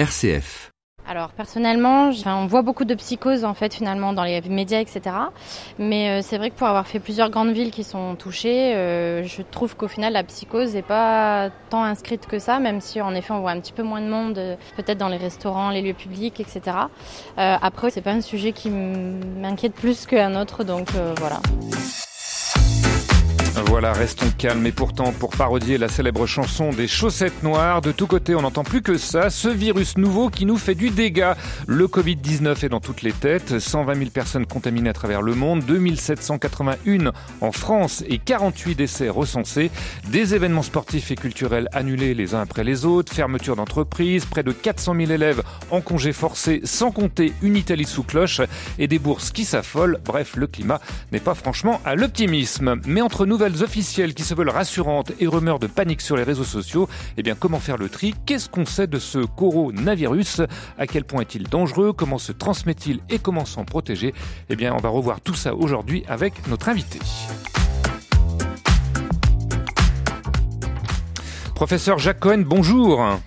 RCF. Alors personnellement, on voit beaucoup de psychoses en fait finalement dans les médias, etc. Mais euh, c'est vrai que pour avoir fait plusieurs grandes villes qui sont touchées, euh, je trouve qu'au final la psychose n'est pas tant inscrite que ça, même si en effet on voit un petit peu moins de monde, euh, peut-être dans les restaurants, les lieux publics, etc. après, c'est pas un sujet qui m'inquiète plus qu'un autre, donc voilà. Voilà, restons calmes. Et pourtant, pour parodier la célèbre chanson des chaussettes noires, de tous côtés, on n'entend plus que ça. Ce virus nouveau qui nous fait du dégât. Le Covid-19 est dans toutes les têtes. 120 000 personnes contaminées à travers le monde. 2781 en France et 48 décès recensés. Des événements sportifs et culturels annulés les uns après les autres. Fermeture d'entreprises. Près de 400 000 élèves en congé forcé, sans compter une Italie sous cloche et des bourses qui s'affolent. Bref, le climat n'est pas franchement à l'optimisme. Mais entre nouvelles officielles qui se veulent rassurantes et rumeurs de panique sur les réseaux sociaux, eh bien comment faire le tri? Qu'est-ce qu'on sait de ce coronavirus? À quel point est-il dangereux? Comment se transmet-il et comment s'en protéger? Eh bien on va revoir tout ça aujourd'hui avec notre invité. Professeur Jacques Cohen, bonjour.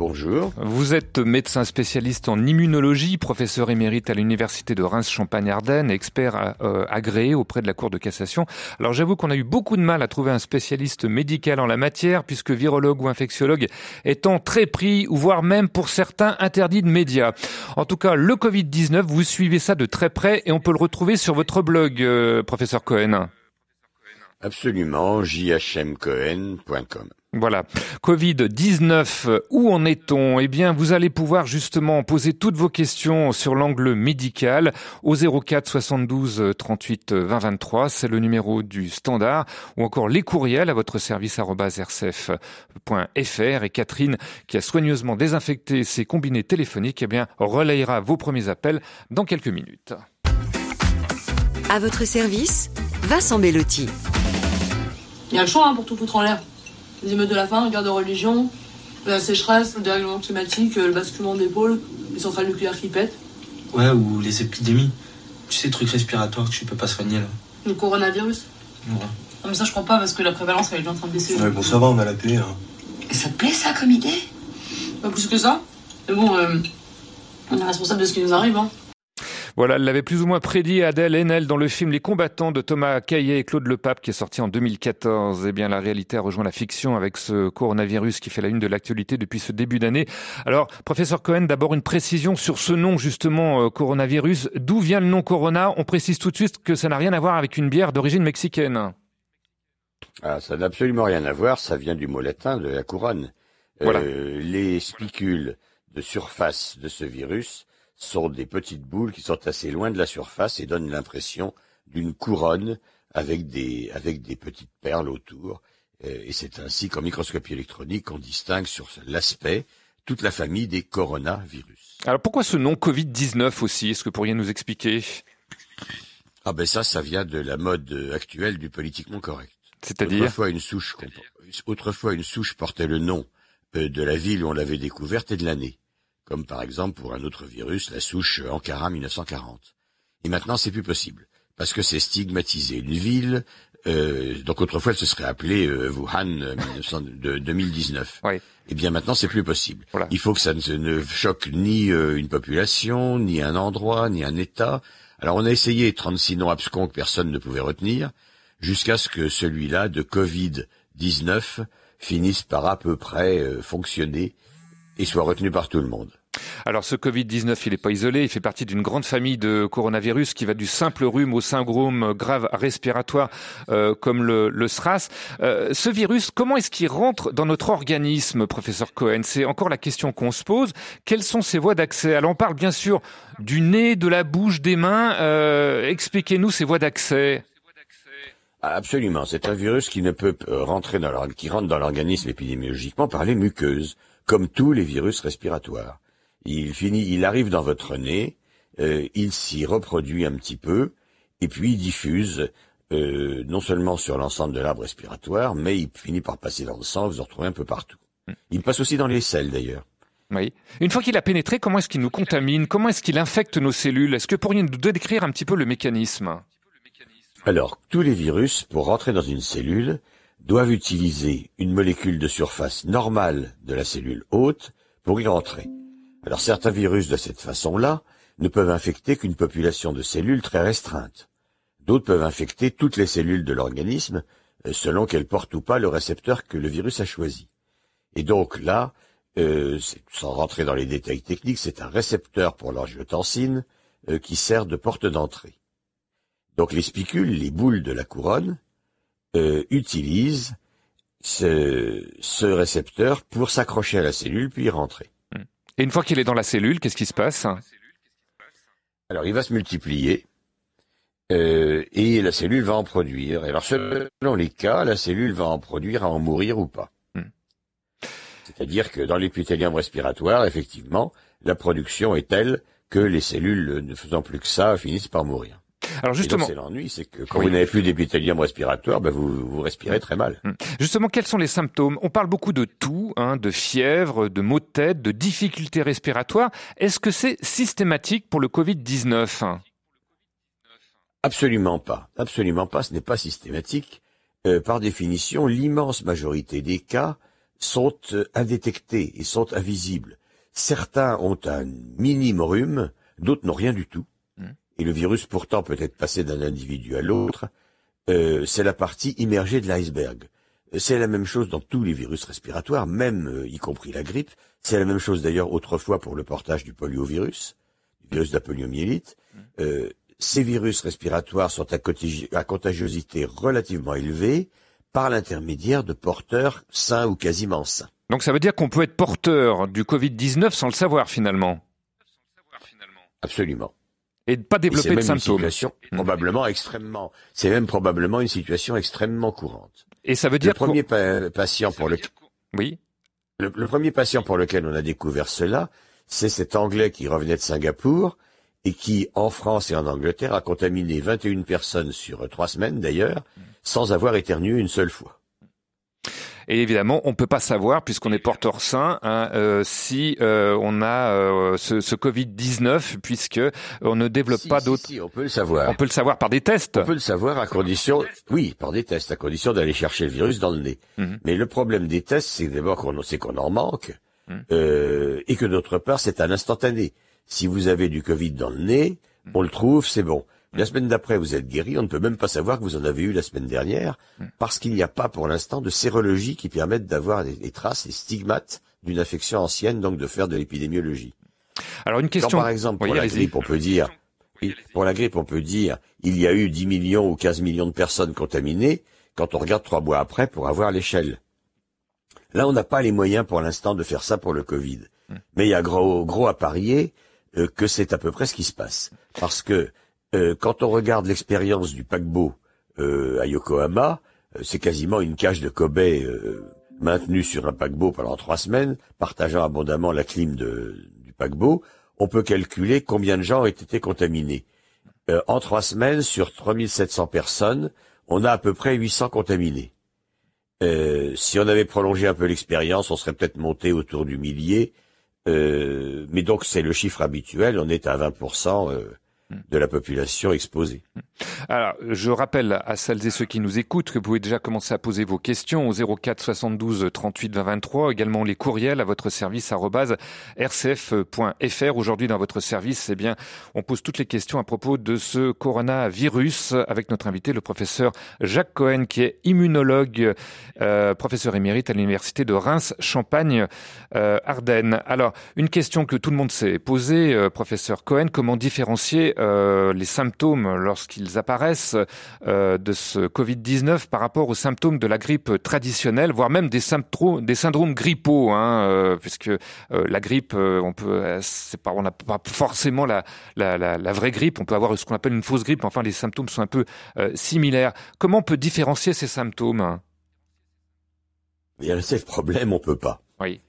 Bonjour. Vous êtes médecin spécialiste en immunologie, professeur émérite à l'université de Reims-Champagne-Ardenne, expert euh, agréé auprès de la Cour de cassation. Alors j'avoue qu'on a eu beaucoup de mal à trouver un spécialiste médical en la matière, puisque virologue ou infectiologue étant très pris, ou voire même pour certains interdits de médias. En tout cas, le Covid-19, vous suivez ça de très près et on peut le retrouver sur votre blog, euh, professeur Cohen. Absolument, jhmcohen.com. Voilà. Covid-19, où en est-on? Eh bien, vous allez pouvoir justement poser toutes vos questions sur l'angle médical au 04 72 38 20 23. C'est le numéro du standard ou encore les courriels à votre service rcf.fr. Et Catherine, qui a soigneusement désinfecté ses combinés téléphoniques, eh bien, relayera vos premiers appels dans quelques minutes. À votre service, Vincent Bellotti. Il y a le choix hein, pour tout foutre en l'air les émeutes de la faim, la guerre de religion, la sécheresse, le dérèglement climatique, le basculement des pôles, les centrales nucléaires qui pètent. Ouais, ou les épidémies. Tu sais, trucs respiratoires que tu peux pas soigner là. Le coronavirus Ouais. Non, mais ça, je crois pas parce que la prévalence, elle est en train de baisser. Ouais, bon, ça va, on a la télé. Hein. Et ça te plaît, ça, comme idée? Pas plus que ça. Mais bon, euh, on est responsable de ce qui nous arrive, hein. Voilà, elle l'avait plus ou moins prédit Adèle Haenel dans le film Les combattants de Thomas Caillet et Claude Lepape qui est sorti en 2014. Eh bien, la réalité a rejoint la fiction avec ce coronavirus qui fait la une de l'actualité depuis ce début d'année. Alors, professeur Cohen, d'abord une précision sur ce nom justement euh, coronavirus. D'où vient le nom Corona? On précise tout de suite que ça n'a rien à voir avec une bière d'origine mexicaine. Ah, ça n'a absolument rien à voir. Ça vient du mot latin de la couronne. Voilà. Euh, les spicules de surface de ce virus sont des petites boules qui sont assez loin de la surface et donnent l'impression d'une couronne avec des, avec des petites perles autour. Euh, et c'est ainsi qu'en microscopie électronique, on distingue sur l'aspect toute la famille des coronavirus. Alors pourquoi ce nom Covid-19 aussi? Est-ce que vous pourriez nous expliquer? Ah ben ça, ça vient de la mode actuelle du politiquement correct. C'est-à-dire? Autrefois une souche, autrefois une souche portait le nom euh, de la ville où on l'avait découverte et de l'année comme par exemple pour un autre virus, la souche Ankara 1940. Et maintenant, c'est plus possible, parce que c'est stigmatisé. Une ville, euh, donc autrefois, elle se serait appelée euh, Wuhan euh, de, 2019. Oui. Eh bien maintenant, c'est plus possible. Il faut que ça ne, ne choque ni euh, une population, ni un endroit, ni un État. Alors on a essayé 36 noms abscons que personne ne pouvait retenir, jusqu'à ce que celui-là de Covid-19 finisse par à peu près fonctionner et soit retenu par tout le monde. Alors ce Covid-19, il n'est pas isolé, il fait partie d'une grande famille de coronavirus qui va du simple rhume au syndrome grave respiratoire euh, comme le, SRAS. Euh, ce virus, comment est-ce qu'il rentre dans notre organisme, professeur Cohen? C'est encore la question qu'on se pose. Quelles sont ses voies d'accès? Alors on parle bien sûr du nez, de la bouche, des mains. Euh, expliquez-nous ces voies d'accès. Absolument, c'est un virus qui ne peut rentrer qui rentre dans l'organisme épidémiologiquement par les muqueuses, comme tous les virus respiratoires il finit, il arrive dans votre nez, euh, il s'y reproduit un petit peu, et puis il diffuse euh, non seulement sur l'ensemble de l'arbre respiratoire, mais il finit par passer dans le sang, vous en retrouvez un peu partout. Hmm. Il passe aussi dans les selles d'ailleurs. Oui. Une fois qu'il a pénétré, comment est-ce qu'il nous contamine? Comment est-ce qu'il infecte nos cellules? Est-ce que pourriez nous décrire un petit peu le mécanisme? Alors, tous les virus, pour rentrer dans une cellule, doivent utiliser une molécule de surface normale de la cellule hôte pour y rentrer. Alors certains virus de cette façon-là ne peuvent infecter qu'une population de cellules très restreinte. D'autres peuvent infecter toutes les cellules de l'organisme euh, selon qu'elles portent ou pas le récepteur que le virus a choisi. Et donc là, euh, sans rentrer dans les détails techniques, c'est un récepteur pour l'angiotensine euh, qui sert de porte d'entrée. Donc les spicules, les boules de la couronne, utilisent ce, ce, récepteur pour s'accrocher à la cellule puis y rentrer. Et une fois qu'il est dans la cellule, qu'est-ce qui se passe Alors il va se multiplier euh, et la cellule va en produire. Et alors selon les cas, la cellule va en produire à en mourir ou pas. Hmm. C'est-à-dire que dans l'épithélium respiratoire, effectivement, la production est telle que les cellules, ne faisant plus que ça, finissent par mourir. Alors justement, c'est l'ennui, c'est que quand vous n'avez plus d'épithélium respiratoire, ben vous, vous respirez très mal. Hmm. Justement, quels sont les symptômes? On parle beaucoup de toux, hein, de fièvre, de maux de tête, de difficultés respiratoires. Est-ce que c'est systématique pour le Covid-19 Absolument pas. Absolument pas. Ce n'est pas systématique. Euh, par définition, l'immense majorité des cas sont euh, indétectés et sont invisibles. Certains ont un minime rhume, d'autres n'ont rien du tout. Et le virus pourtant peut être passé d'un individu à l'autre. Euh, c'est la partie immergée de l'iceberg. C'est la même chose dans tous les virus respiratoires, même y compris la grippe. C'est la même chose d'ailleurs autrefois pour le portage du poliovirus, du virus de la poliomyélite. Mmh ces virus respiratoires sont à, contagiosité relativement élevée par l'intermédiaire de porteurs sains ou quasiment sains. Donc ça veut dire qu'on peut être porteur du Covid-19 sans le savoir finalement? Absolument. Et pas développer de symptômes. Mmh. probablement extrêmement. C'est même probablement une situation extrêmement courante. Et ça veut dire le premier patient pour le oui le, premier patient pour lequel on a découvert cela, c'est cet Anglais qui revenait de Singapour et qui, en France et en Angleterre, a contaminé 21 personnes sur trois semaines d'ailleurs, sans avoir éternué une seule fois. Et évidemment, on peut pas savoir, puisqu'on est porteur sain, hein, euh, si euh, on a euh, ce, ce Covid-19, puisque on ne développe pas d'autres. Si, on peut le savoir. On peut le savoir par des tests. On peut le savoir à condition, oui, par des tests, à condition d'aller chercher le virus dans le nez. Mhm. Mais le problème des tests, c'est d'abord qu'on sait qu'on en manque, mhm. et que d'autre part, c'est un instantané. Si vous avez du Covid dans le nez, mm. on le trouve, c'est bon. La semaine d'après, vous êtes guéri, on ne peut même pas savoir que vous en avez eu la semaine dernière, mm. parce qu'il n'y a pas pour l'instant de sérologie qui permettent d'avoir des, traces, des stigmates d'une infection ancienne, donc de faire de l'épidémiologie. Alors une question. par exemple, pour la grippe, on peut dire, pour la grippe, on peut dire, il y a eu 10 millions ou 15 millions de personnes contaminées, quand on regarde trois mois après pour avoir l'échelle. Là, on n'a pas les moyens pour l'instant de faire ça pour le Covid. Mm. Mais il y a gros, gros à parier euh, que c'est à peu près ce qui se passe. Parce que quand on regarde l'expérience du paquebot euh, à Yokohama, c'est quasiment une cage de Kobe maintenue sur un paquebot pendant trois semaines, partageant abondamment la clim de, du paquebot. On peut calculer combien de gens ont été contaminés. en trois semaines, sur 3700 personnes, on a à peu près 800 contaminés. si on avait prolongé un peu l'expérience, on serait peut-être monté autour du millier. Euh, mais donc c'est le chiffre habituel, on est à 20% euh, de la population exposée. Alors, je rappelle à celles et ceux qui nous écoutent que vous pouvez déjà commencer à poser vos questions au 04 72 38 20 23, également les courriels à votre service rcf.fr. Aujourd'hui, dans votre service, eh bien, on pose toutes les questions à propos de ce coronavirus avec notre invité, le professeur Jacques Cohen, qui est immunologue, euh, professeur émérite à l'université de Reims-Champagne, euh, Ardennes. Alors, une question que tout le monde s'est posée, euh, professeur Cohen, comment différencier euh, les symptômes lorsqu'ils apparaissent euh, de ce Covid-19 par rapport aux symptômes de la grippe traditionnelle, voire même des, symptômes, des syndromes grippaux, hein, euh, puisque la grippe, on peut, c'est pas, on n'a pas forcément la, la, la, la, vraie grippe, on peut avoir ce qu'on appelle une fausse grippe. Enfin, les symptômes sont un peu similaires. Comment on peut différencier ces symptômes? Il y a le problème, on peut pas. Oui.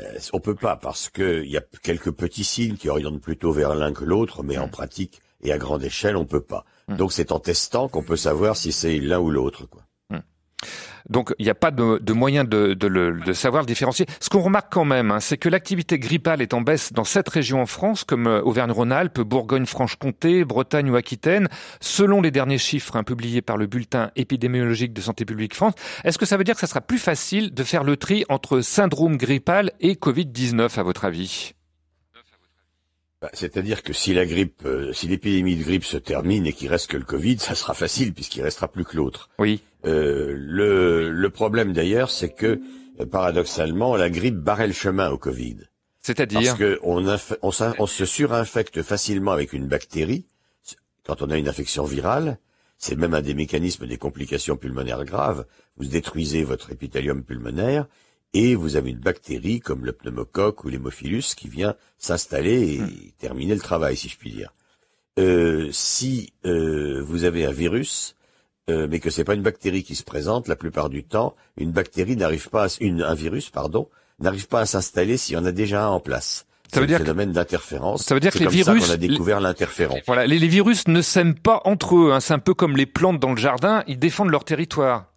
Euh, on peut pas parce que il y a quelques petits signes qui orientent plutôt vers l'un que l'autre, mais en mm. pratique et à grande échelle, on peut pas. Mm. Donc c'est en testant qu'on peut savoir si c'est l'un ou l'autre. Quoi. Donc il n'y a pas de, de moyen de, de, le, de, savoir le différencier. Ce qu'on remarque quand même, hein, c'est que l'activité grippale est en baisse dans cette région en France, comme euh, Auvergne-Rhône-Alpes, Bourgogne-Franche-Comté, Bretagne ou Aquitaine, selon les derniers chiffres hein, publiés par le bulletin épidémiologique de Santé publique France. Est-ce que ça veut dire que ça sera plus facile de faire le tri entre syndrome grippal et Covid-19 à votre avis? Bah, C'est-à-dire que si la grippe, euh, si l'épidémie de grippe se termine et qu'il reste que le Covid, ça sera facile puisqu'il restera plus que l'autre. Oui. Euh, le, le problème d'ailleurs, c'est que euh, paradoxalement, la grippe barrait le chemin au Covid. C'est-à-dire Parce que on, on se surinfecte facilement avec une bactérie quand on a une infection virale. C'est même un des mécanismes des complications pulmonaires graves. Vous détruisez votre épithélium pulmonaire et vous avez une bactérie comme le pneumocoque ou l'hémophilus qui vient s'installer et terminer le travail, si je puis dire. Euh, si euh, vous avez un virus, euh, mais que c'est pas une bactérie qui se présente, la plupart du temps, une bactérie n'arrive pas, à, une, un virus, pardon, n'arrive pas à s'installer s'il y en a déjà un en place. Ça veut C'est dire phénomène d'interférence. ça veut dire que C'est les comme ça virus- qu'on a découvert l'interféron. Voilà, les, les virus ne s'aiment pas entre eux. hein. C'est un peu comme les plantes dans le jardin. Ils défendent leur territoire.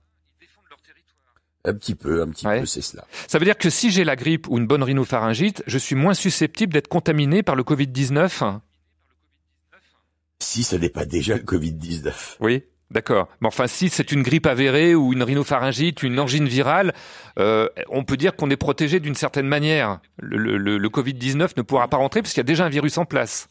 Un petit peu, un petit Ouais. peu, c'est cela. Ça veut dire que si j'ai la grippe ou une bonne rhinopharyngite, je suis moins susceptible d'être contaminé par le Covid-19 Si ce n'est pas déjà le Covid-19. Oui, d'accord. Mais enfin, si c'est une grippe avérée ou une rhinopharyngite, une angine virale, euh, on peut dire qu'on est protégé d'une certaine manière. Le, le- le- le Covid-19 ne pourra pas rentrer parce qu'il y a déjà un virus en place.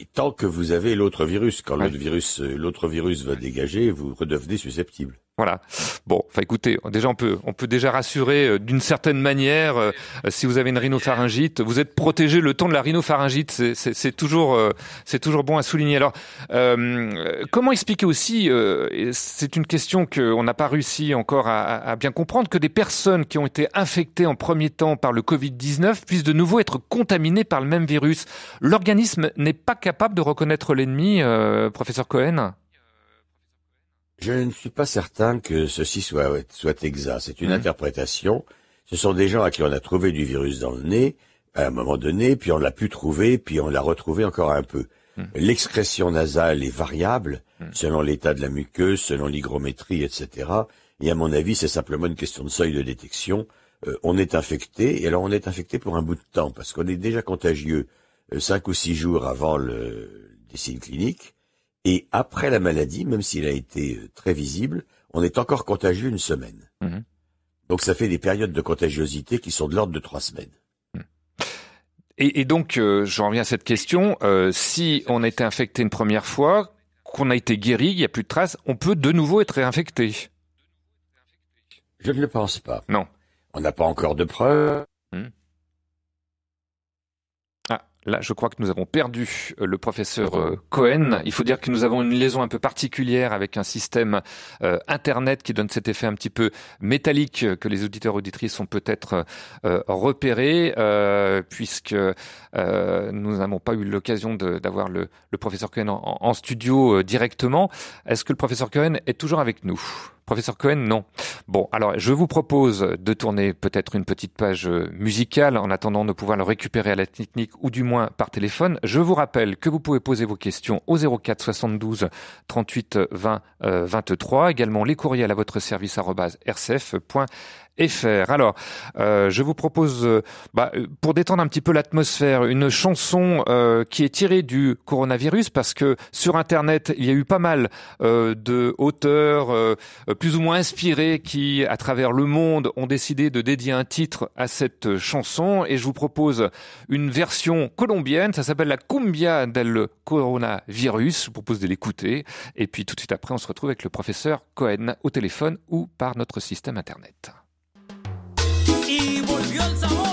Et tant que vous avez l'autre virus, quand Ouais. l'autre virus, euh, l'autre virus va dégager, vous redevenez susceptible. Voilà. Bon, enfin écoutez, déjà on peut on peut déjà rassurer euh, d'une certaine manière euh, si vous avez une rhinopharyngite, vous êtes protégé le temps de la rhinopharyngite, c'est toujours euh, c'est toujours bon à souligner. Alors euh, comment expliquer aussi euh, c'est une question qu'on n'a pas réussi encore à, à- à bien comprendre que des personnes qui ont été infectées en premier temps par le Covid-19 puissent de nouveau être contaminées par le même virus? L'organisme n'est pas capable de reconnaître l'ennemi, euh, professeur Cohen? Je ne suis pas certain que ceci soit, soit exact. C'est une Mhm. interprétation. Ce sont des gens à qui on a trouvé du virus dans le nez, à un moment donné, puis on l'a pu trouver, puis on l'a retrouvé encore un peu. Mhm. L'excrétion nasale est variable, Mhm. selon l'état de la muqueuse, selon l'hygrométrie, etc. Et à mon avis, c'est simplement une question de seuil de détection. Euh, on est infecté, et alors on est infecté pour un bout de temps, parce qu'on est déjà contagieux euh, cinq ou six jours avant le, des signes cliniques. Et après la maladie, même s'il a été euh, très visible, on est encore contagieux une semaine. Mhm. Donc ça fait des périodes de contagiosité qui sont de l'ordre de trois semaines. Et, et donc, euh, j'en reviens à cette question. euh, si on a été infecté une première fois, qu'on a été guéri, il n'y a plus de traces, on peut de nouveau être réinfecté. Je ne le pense pas. Non. On n'a pas encore de preuves. Ah, là, je crois que nous avons perdu euh, le professeur euh, Cohen. Il faut dire que nous avons une liaison un peu particulière avec un système euh, Internet qui donne cet effet un petit peu métallique que les auditeurs auditrices ont peut-être euh, repéré, euh, puisque nous n'avons pas eu l'occasion d'avoir le, le professeur Cohen en, en studio directement. Est-ce que le professeur Cohen est toujours avec nous? Professeur Cohen, non. Bon, alors je vous propose de tourner peut-être une petite page euh, musicale en attendant de pouvoir le récupérer à la technique ou du moins par téléphone. Je vous rappelle que vous pouvez poser vos questions au 04 72 38 20 euh, 23, également les courriels à votre service arobase rcf.fr. Alors, euh, je vous propose, euh, bah, euh, pour détendre un petit peu l'atmosphère, une chanson euh, qui est tirée du coronavirus parce que sur Internet, il y a eu pas mal euh, de auteurs plus ou moins inspirés qui, à travers le monde, ont décidé de dédier un titre à cette chanson. Et je vous propose une version colombienne, ça s'appelle la Cumbia del Coronavirus, je vous propose de l'écouter. Et puis tout de suite après on se retrouve avec le professeur Cohen au téléphone ou par notre système Internet. Y volvió el sabor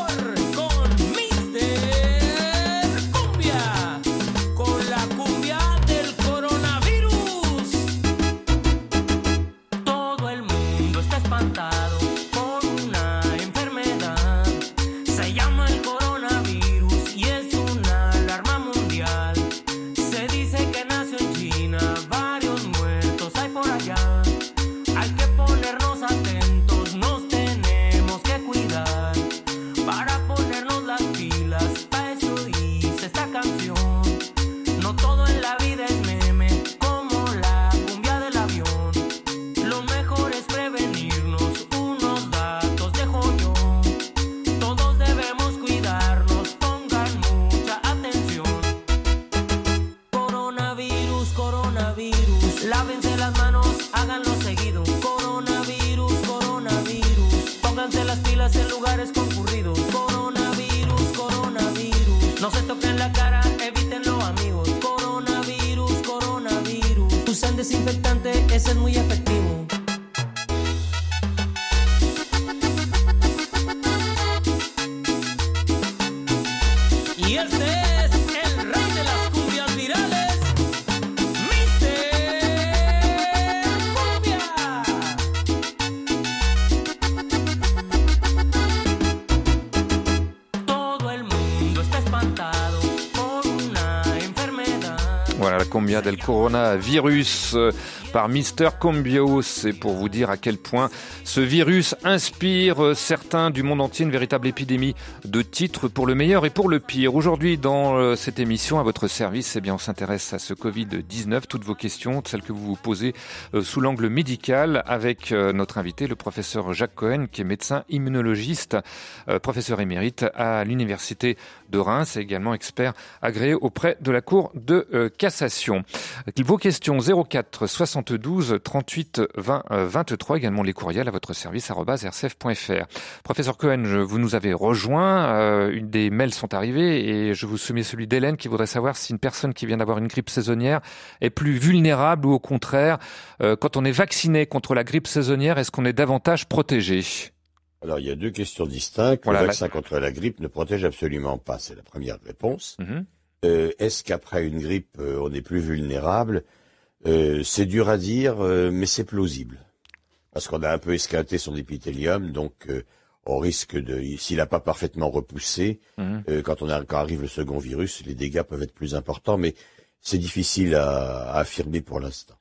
Combia del coronavirus euh, par Mister Combio. C'est pour vous dire à quel point ce virus inspire euh, certains du monde entier une véritable épidémie de titres pour le meilleur et pour le pire. Aujourd'hui, dans euh, cette émission, à votre service, eh bien, on s'intéresse à ce Covid-19. Toutes vos questions, celles que vous vous posez sous l'angle médical avec notre invité, le professeur Jacques Cohen, qui est médecin immunologiste, professeur émérite à l'université de Reims et également expert agréé auprès de la Cour de euh, cassation. Vos questions 04 72 38 20 euh, 23, également les courriels à votre service rcf.fr. Professeur Cohen, vous nous avez rejoint, euh, une des mails sont arrivés et je vous soumets celui d'Hélène qui voudrait savoir si une personne qui vient d'avoir une grippe saisonnière est plus vulnérable ou au contraire, euh, quand on est vacciné contre la grippe saisonnière, est-ce qu'on est davantage protégé? Alors, il y a deux questions distinctes. Voilà, le la- vaccin contre la grippe ne protège absolument pas. C'est la première réponse. Mhm. Euh, Est-ce qu'après une grippe, euh, on est plus vulnérable Euh, C'est dur à dire, euh, mais c'est plausible. Parce qu'on a un peu esquinté son épithélium, donc euh, on risque de, s'il n'a pas parfaitement repoussé, Mhm. euh, quand, on a, quand arrive le second virus, les dégâts peuvent être plus importants, mais c'est difficile à, à affirmer pour l'instant.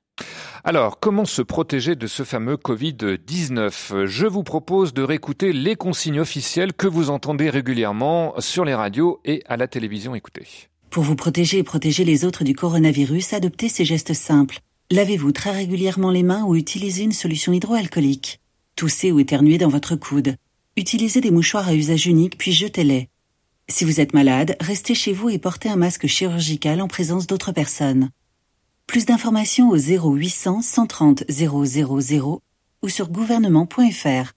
Alors, comment se protéger de ce fameux Covid-19 Je vous propose de réécouter les consignes officielles que vous entendez régulièrement sur les radios et à la télévision. Écoutez. Pour vous protéger et protéger les autres du coronavirus, adoptez ces gestes simples. Lavez-vous très régulièrement les mains ou utilisez une solution hydroalcoolique. Toussez ou éternuez dans votre coude. Utilisez des mouchoirs à usage unique puis jetez-les. Si vous êtes malade, restez chez vous et portez un masque chirurgical en présence d'autres personnes. Plus d'informations au 0800 130 000 ou sur gouvernement.fr.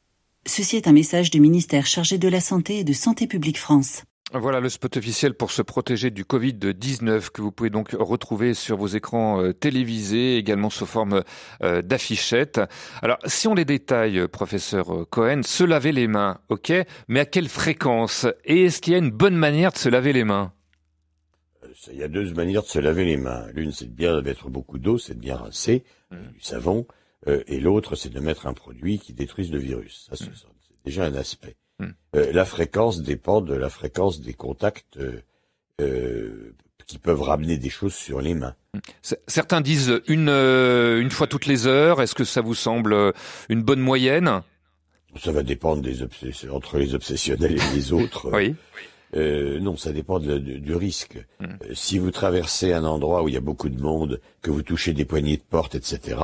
Ceci est un message du ministère chargé de la Santé et de Santé publique France. Voilà le spot officiel pour se protéger du Covid-19 que vous pouvez donc retrouver sur vos écrans euh, télévisés, également sous forme euh, d'affichettes. Alors, si on les détaille, euh, professeur Cohen, se laver les mains, ok, mais à quelle fréquence? Et est-ce qu'il y a une bonne manière de se laver les mains? Il y a deux manières de se laver les mains. L'une, c'est de bien mettre beaucoup d'eau, c'est de bien rincer, avec du savon, euh, et l'autre, c'est de mettre un produit qui détruise le virus. Ça, c'est c'est déjà un aspect. Mm. Euh, la fréquence dépend de la fréquence des contacts euh, qui peuvent ramener des choses sur les mains. C- Certains disent une, une fois toutes les heures. Est-ce que ça vous semble une bonne moyenne? Ça va dépendre des entre les obsessionnels et les autres. Oui. Euh, non, ça dépend de- de- du risque. Mm. Euh, si vous traversez un endroit où il y a beaucoup de monde, que vous touchez des poignées de porte, etc.,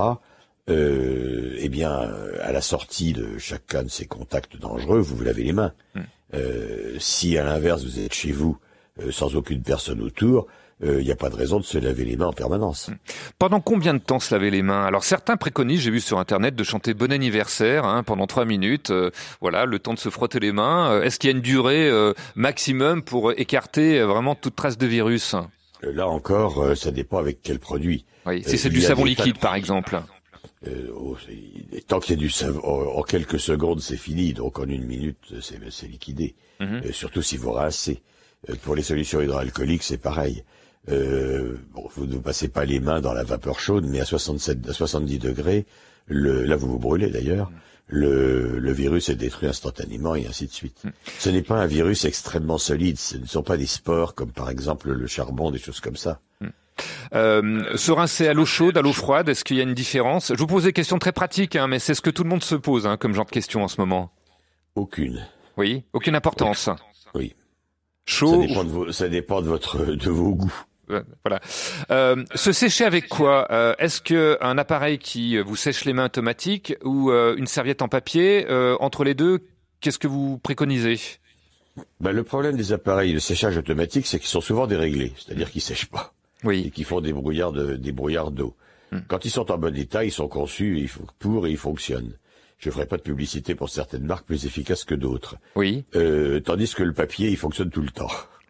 euh, eh bien, à la sortie de chacun de ces contacts dangereux, vous vous lavez les mains. Mm. Si, à l'inverse, vous êtes chez vous, sans aucune personne autour, euh, il n'y a pas de raison de se laver les mains en permanence. Pendant combien de temps se laver les mains? Alors certains préconisent, j'ai vu sur internet, de chanter bon anniversaire hein, pendant trois minutes. euh, voilà, le temps de se frotter les mains. Euh, Est-ce qu'il y a une durée euh, maximum pour écarter euh, vraiment toute trace de virus? Euh, Là encore, euh, ça dépend avec quel produit. Oui, Euh, si c'est du savon de liquide par exemple. Euh, oh, tant qu'il y a du savon, en, en quelques secondes, c'est fini. Donc en une minute, c'est liquidé. Mhm. Euh, surtout si vous rincez. Euh, pour les solutions hydroalcooliques, c'est pareil. Euh, bon, vous ne passez pas les mains dans la vapeur chaude, mais à 67, à 70 degrés, le, là vous vous brûlez d'ailleurs. Le, le virus est détruit instantanément et ainsi de suite. Ce n'est pas un virus extrêmement solide. Ce ne sont pas des spores comme par exemple le charbon, des choses comme ça. Euh, se rincer à l'eau chaude, à l'eau froide, est-ce qu'il y a une différence? Je vous pose des questions très pratiques, hein, mais c'est ce que tout le monde se pose hein, comme genre de questions en ce moment. Aucune. Oui, aucune importance. Oui. Chaud. Ça dépend de, vos, ça dépend de votre, de vos goûts. Euh, Voilà. Euh, se sécher avec quoi Euh, Est-ce que un appareil qui vous sèche les mains automatique ou euh, une serviette en papier euh, Entre les deux, qu'est-ce que vous préconisez? Ben, le problème des appareils de séchage automatique, c'est qu'ils sont souvent déréglés, c'est-à-dire qu'ils sèchent pas et Oui. qu'ils font des brouillards de, des brouillards d'eau. Hmm. Quand ils sont en bon état, ils sont conçus pour et ils fonctionnent. Je ferai pas de publicité pour certaines marques plus efficaces que d'autres. Oui. Euh, tandis que le papier, il fonctionne tout le temps.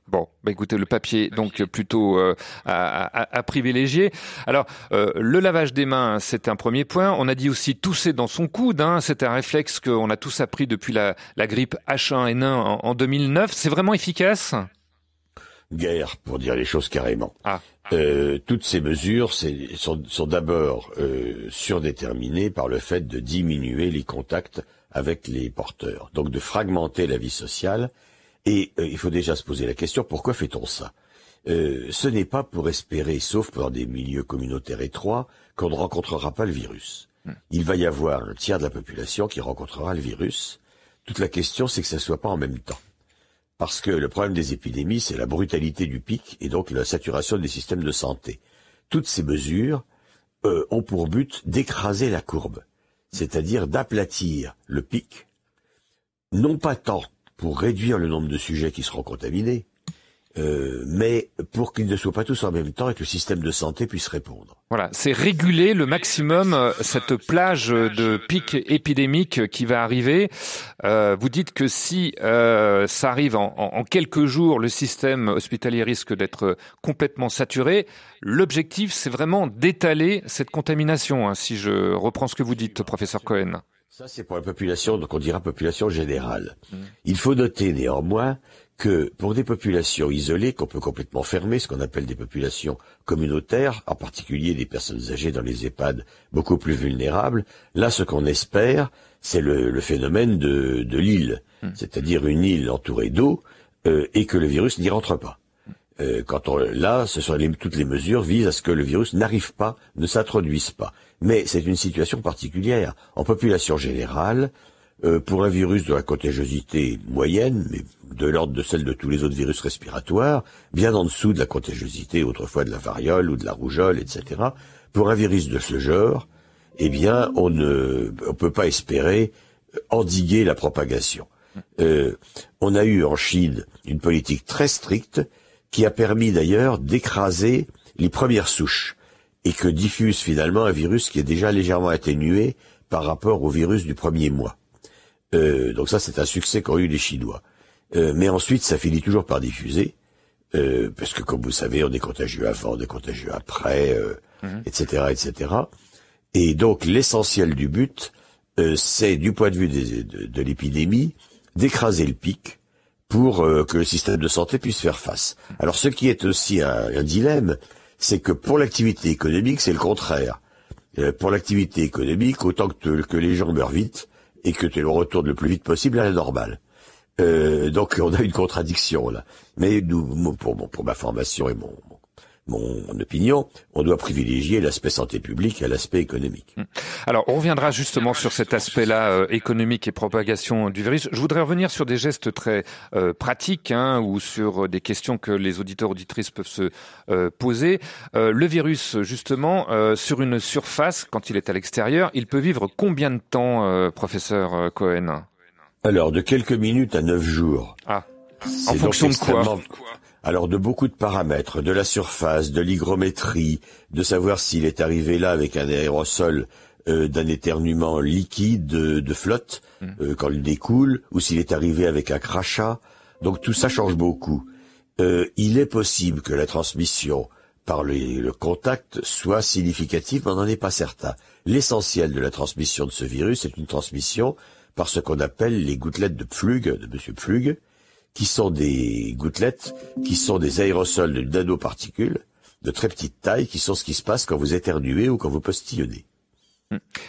Bon, bah écoutez, le papier, donc plutôt euh, à, à- à privilégier. Alors, euh, le lavage des mains, c'est un premier point. On a dit aussi tousser dans son coude. Hein, c'est un réflexe qu'on a tous appris depuis la, la grippe H1N1 en, en 2009. C'est vraiment efficace? Guerre, pour dire les choses carrément. Ah. Euh, toutes ces mesures sont, sont d'abord euh, surdéterminées par le fait de diminuer les contacts avec les porteurs, donc de fragmenter la vie sociale. Et euh, il faut déjà se poser la question pourquoi fait-on ça? Euh, Ce n'est pas pour espérer, sauf dans des milieux communautaires étroits, qu'on ne rencontrera pas le virus. Il va y avoir un tiers de la population qui rencontrera le virus. Toute la question, c'est que ça ne soit pas en même temps. Parce que le problème des épidémies, c'est la brutalité du pic et donc la saturation des systèmes de santé. Toutes ces mesures euh, ont pour but d'écraser la courbe, c'est-à-dire d'aplatir le pic, non pas tant pour réduire le nombre de sujets qui seront contaminés, euh, mais pour qu'ils ne soient pas tous en même temps et que le système de santé puisse répondre. Voilà, c'est réguler le maximum euh, cette plage de pic épidémique qui va arriver. Euh, vous dites que si ça arrive en quelques jours, le système hospitalier risque d'être complètement saturé. L'objectif, c'est vraiment d'étaler cette contamination, hein, si je reprends ce que vous dites, professeur Cohen. Ça, c'est pour la population, donc on dira population générale. Il faut noter néanmoins que pour des populations isolées, qu'on peut complètement fermer, ce qu'on appelle des populations communautaires, en particulier des personnes âgées dans les EHPAD beaucoup plus vulnérables, là, ce qu'on espère, c'est le, le phénomène de, de l'île, c'est-à-dire une île entourée d'eau euh, et que le virus n'y rentre pas. Euh, quand on, là, ce sont les, toutes les mesures visent à ce que le virus n'arrive pas, ne s'introduise pas. Mais c'est une situation particulière. En population générale, euh, pour un virus de la contagiosité moyenne, mais de l'ordre de celle de tous les autres virus respiratoires, bien en dessous de la contagiosité autrefois de la variole ou de la rougeole, etc. Pour un virus de ce genre, eh bien, on ne on peut pas espérer endiguer la propagation. Euh, on a eu en Chine une politique très stricte qui a permis d'ailleurs d'écraser les premières souches et que diffuse finalement un virus qui est déjà légèrement atténué par rapport au virus du premier mois. Euh, donc ça, c'est un succès qu'ont eu les Chinois. Euh, mais ensuite, ça finit toujours par diffuser, euh, parce que comme vous savez, on est contagieux avant, on est contagieux après, euh, etc., etc. Et donc, l'essentiel du but, euh, c'est, du point de vue des- de, de l'épidémie, d'écraser le pic pour que le système de santé puisse faire face. Alors, ce qui est aussi un, un dilemme, c'est que pour l'activité économique, c'est le contraire. Euh, pour l'activité économique, autant que, que les gens meurent vite et que tu le retournes le plus vite possible à la normale. Euh, donc on a une contradiction là. Mais nous, pour ma formation et mon, mon, opinion, on doit privilégier l'aspect santé publique à l'aspect économique. Alors, on reviendra justement sur cet aspect-là euh, économique et propagation du virus. Je voudrais revenir sur des gestes très euh, pratiques hein, ou sur euh, des questions que les auditeurs auditrices peuvent se euh, poser. Euh, le virus, justement, euh, sur une surface, quand il est à l'extérieur, il peut vivre combien de temps, euh, professeur Cohen? Alors de quelques minutes à neuf jours. Ah, en fonction de quoi? Alors de beaucoup de paramètres, de la surface, de l'hygrométrie, de savoir s'il est arrivé là avec un aérosol euh, d'un éternuement liquide de, de flotte Hmm. euh, quand il découle, ou s'il est arrivé avec un crachat. Donc tout ça change beaucoup. Euh, il est possible que la transmission par les- le contact soit significative, mais on n'en est pas certain. L'essentiel de la transmission de ce virus est une transmission par ce qu'on appelle les gouttelettes de Pflug, de Monsieur Pflug, qui sont des gouttelettes, qui sont des aérosols de nanoparticules de très petite taille, qui sont ce qui se passe quand vous éternuez ou quand vous postillonnez.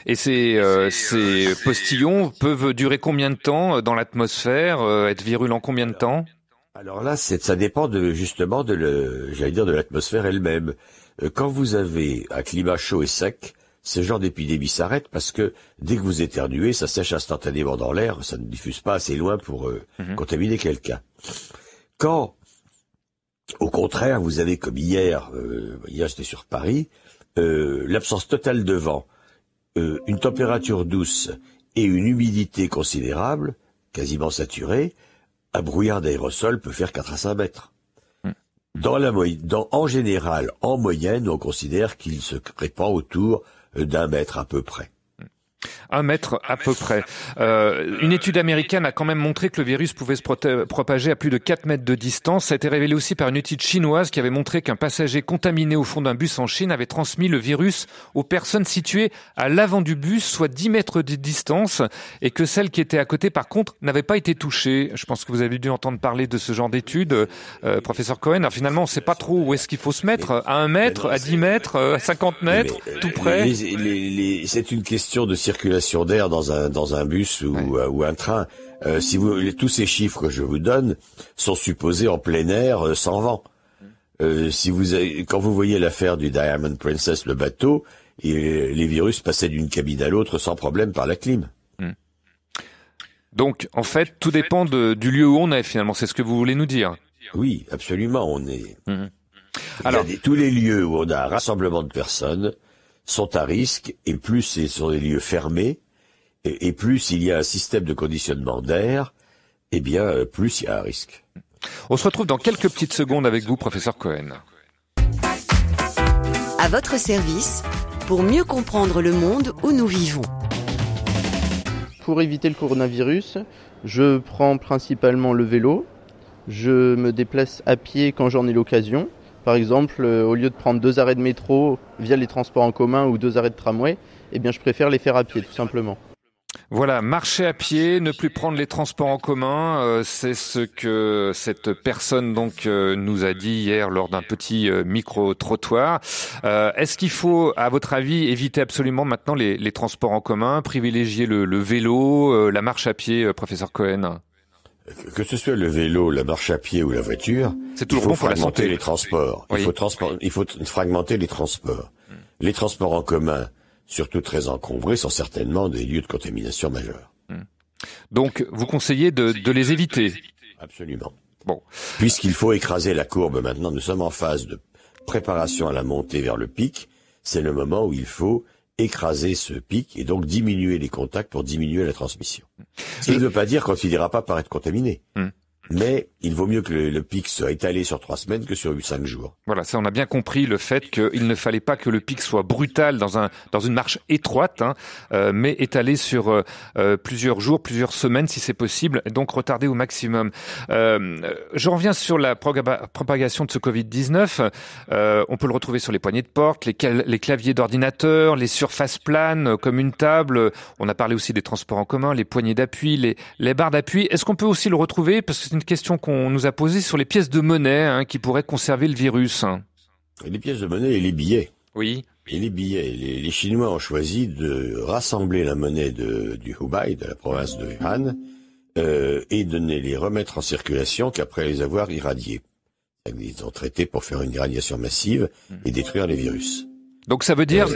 Et ces, euh, ces postillons peuvent durer combien de temps euh, dans l'atmosphère, euh, être virulents combien de temps? Alors là, c'est, ça dépend de, justement de j'allais dire de l'atmosphère elle-même. Quand vous avez un climat chaud et sec, ce genre d'épidémie s'arrête parce que dès que vous éternuez, ça sèche instantanément dans l'air, ça ne diffuse pas assez loin pour euh, contaminer quelqu'un. Quand, au contraire, vous avez comme hier, euh, hier j'étais sur Paris, euh, l'absence totale de vent, une température douce et une humidité considérable, quasiment saturée, un brouillard d'aérosol peut faire 4 à 5 mètres. Dans la moy- dans, en général, en moyenne, on considère qu'il se répand autour d'un mètre à peu près. Un mètre à peu près. Euh, une étude américaine a quand même montré que le virus pouvait se propager à plus de 4 mètres de distance. Ça a été révélé aussi par une étude chinoise qui avait montré qu'un passager contaminé au fond d'un bus en Chine avait transmis le virus aux personnes situées à l'avant du bus, soit 10 mètres de distance, et que celles qui étaient à côté, par contre, n'avaient pas été touchées. Je pense que vous avez dû entendre parler de ce genre d'études, euh, professeur Cohen. Alors finalement, on ne sait pas trop où est-ce qu'il faut se mettre, à 1 mètre, à 10 mètres, à 50 mètres, tout près. C'est une question de circulation d'air dans un dans un bus ou, euh, ou un train. Euh, si vous tous ces chiffres que je vous donne sont supposés en plein air euh, sans vent. Euh, si vous avez, quand vous voyez l'affaire du Diamond Princess, le bateau, et les virus passaient d'une cabine à l'autre sans problème par la clim. Hmm. Donc, en fait, tout dépend de, du lieu où on est finalement. C'est ce que vous voulez nous dire. Oui, absolument. On est. Hmm. Alors, tous les lieux où on a un rassemblement de personnes, sont à risque, et plus ce sont des lieux fermés, et, plus il y a un système de conditionnement d'air, eh bien, euh, plus il y a un risque. On se retrouve dans quelques petites secondes avec vous, professeur Cohen. À votre service, pour mieux comprendre le monde où nous vivons. Pour éviter le coronavirus, je prends principalement le vélo. Je me déplace à pied quand j'en ai l'occasion. Par exemple, euh, au lieu de prendre deux arrêts de métro via les transports en commun ou deux arrêts de tramway, eh bien, je préfère les faire à pied, tout simplement. Voilà, marcher à pied, ne plus prendre les transports en commun, euh, c'est ce que cette personne donc euh, nous a dit hier lors d'un petit micro trottoir. Est-ce qu'il faut, à votre avis, éviter absolument maintenant les, transports en commun, privilégier le vélo, la marche à pied, professeur Cohen? Que ce soit le vélo, la marche à pied ou la voiture, il faut fragmenter les transports. Il, faut il faut fragmenter les transports. Les transports en commun, surtout très encombrés, sont certainement des lieux de contamination majeure. Hmm. Donc, vous conseillez de, de les éviter Absolument. Bon. Puisqu'il faut écraser la courbe maintenant, nous sommes en phase de préparation à la montée vers le pic. C'est le moment où il faut écraser ce pic et donc diminuer les contacts pour diminuer la transmission. Ce qui ne veut pas dire qu'on ne finira pas par être contaminé. Hmm. Mais il vaut mieux que le, pic soit étalé sur trois semaines que sur cinq jours. Voilà, ça on a bien compris le fait qu'il ne fallait pas que le pic soit brutal dans un dans une marche étroite, hein, euh, mais étalé sur euh, euh, plusieurs jours, plusieurs semaines si c'est possible, et donc retardé au maximum. je reviens sur la propagation de ce Covid-19. on peut le retrouver sur les poignées de porte, les, les claviers d'ordinateur, les surfaces planes comme une table. On a parlé aussi des transports en commun, les poignées d'appui, les, les barres d'appui. Est-ce qu'on peut aussi le retrouver? Parce que une question qu'on nous a posée sur les pièces de monnaie hein, qui pourraient conserver le virus. Les pièces de monnaie et les billets. Oui. Et les billets. Les, Chinois ont choisi de rassembler la monnaie de, du Hubei, de la province de Han, euh, et de ne les remettre en circulation qu'après les avoir irradiés. Ils ont traité pour faire une irradiation massive et détruire les virus. Donc ça veut dire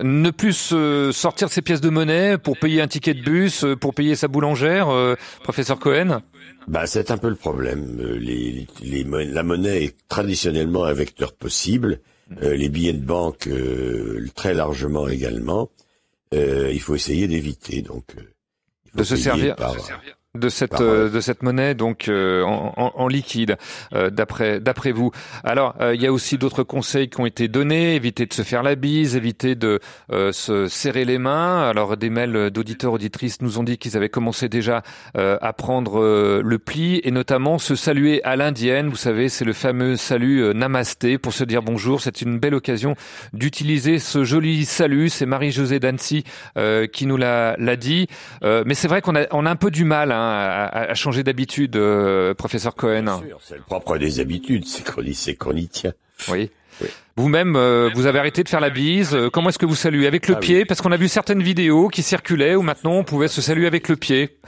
ne plus sortir ses pièces de monnaie pour payer un ticket de bus, euh, pour payer sa boulangère, euh, professeur Cohen bah, c'est un peu le problème. Euh, les, les, la monnaie est traditionnellement un vecteur possible. les billets de banque très largement également. il faut essayer d'éviter donc. de se servir de cette euh, de cette monnaie donc euh, en, en, liquide euh, d'après d'après vous. Alors il y a aussi d'autres conseils qui ont été donnés éviter de se faire la bise, éviter de se serrer les mains. Alors des mails d'auditeurs auditrices nous ont dit qu'ils avaient commencé déjà à prendre le pli et notamment se saluer à l'indienne. Vous savez, c'est le fameux salut namasté pour se dire bonjour. C'est une belle occasion d'utiliser ce joli salut. C'est Marie-Josée Dancy qui nous l'a l'a dit. mais c'est vrai qu'on a on a un peu du mal. Hein, à, changer d'habitude, euh, professeur Cohen. C'est le propre des habitudes, c'est qu'on y, tient. Oui. Vous-même, euh, vous avez arrêté de faire la bise. Euh, comment est-ce que vous saluez Avec le ah pied? Parce qu'on a vu certaines vidéos qui circulaient où maintenant on pouvait se saluer avec le pied.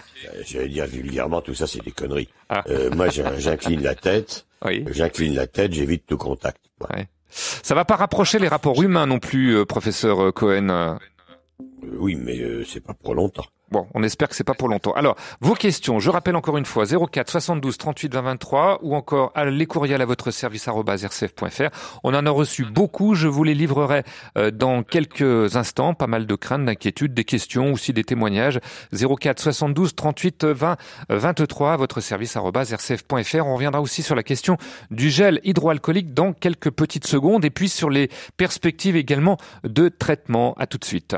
J'allais dire vulgairement, tout ça c'est des conneries. Ah. moi, j'incline la tête. Oui. J'incline la tête, j'évite tout contact. Ouais. Ça va pas rapprocher les rapports humains non plus, professeur Cohen. oui, mais c'est pas pour longtemps. Bon, on espère que c'est pas pour longtemps. Alors, vos questions, je rappelle encore une fois, 04 72 38 20 23 ou encore les courriels à votre service rcf.fr. On en a reçu beaucoup, je vous les livrerai euh, dans quelques instants, pas mal de craintes, d'inquiétudes, des questions, aussi des témoignages. 04 72 38 20 23 à votre service rcf.fr. On reviendra aussi sur la question du gel hydroalcoolique dans quelques petites secondes et puis sur les perspectives également de traitement. À tout de suite.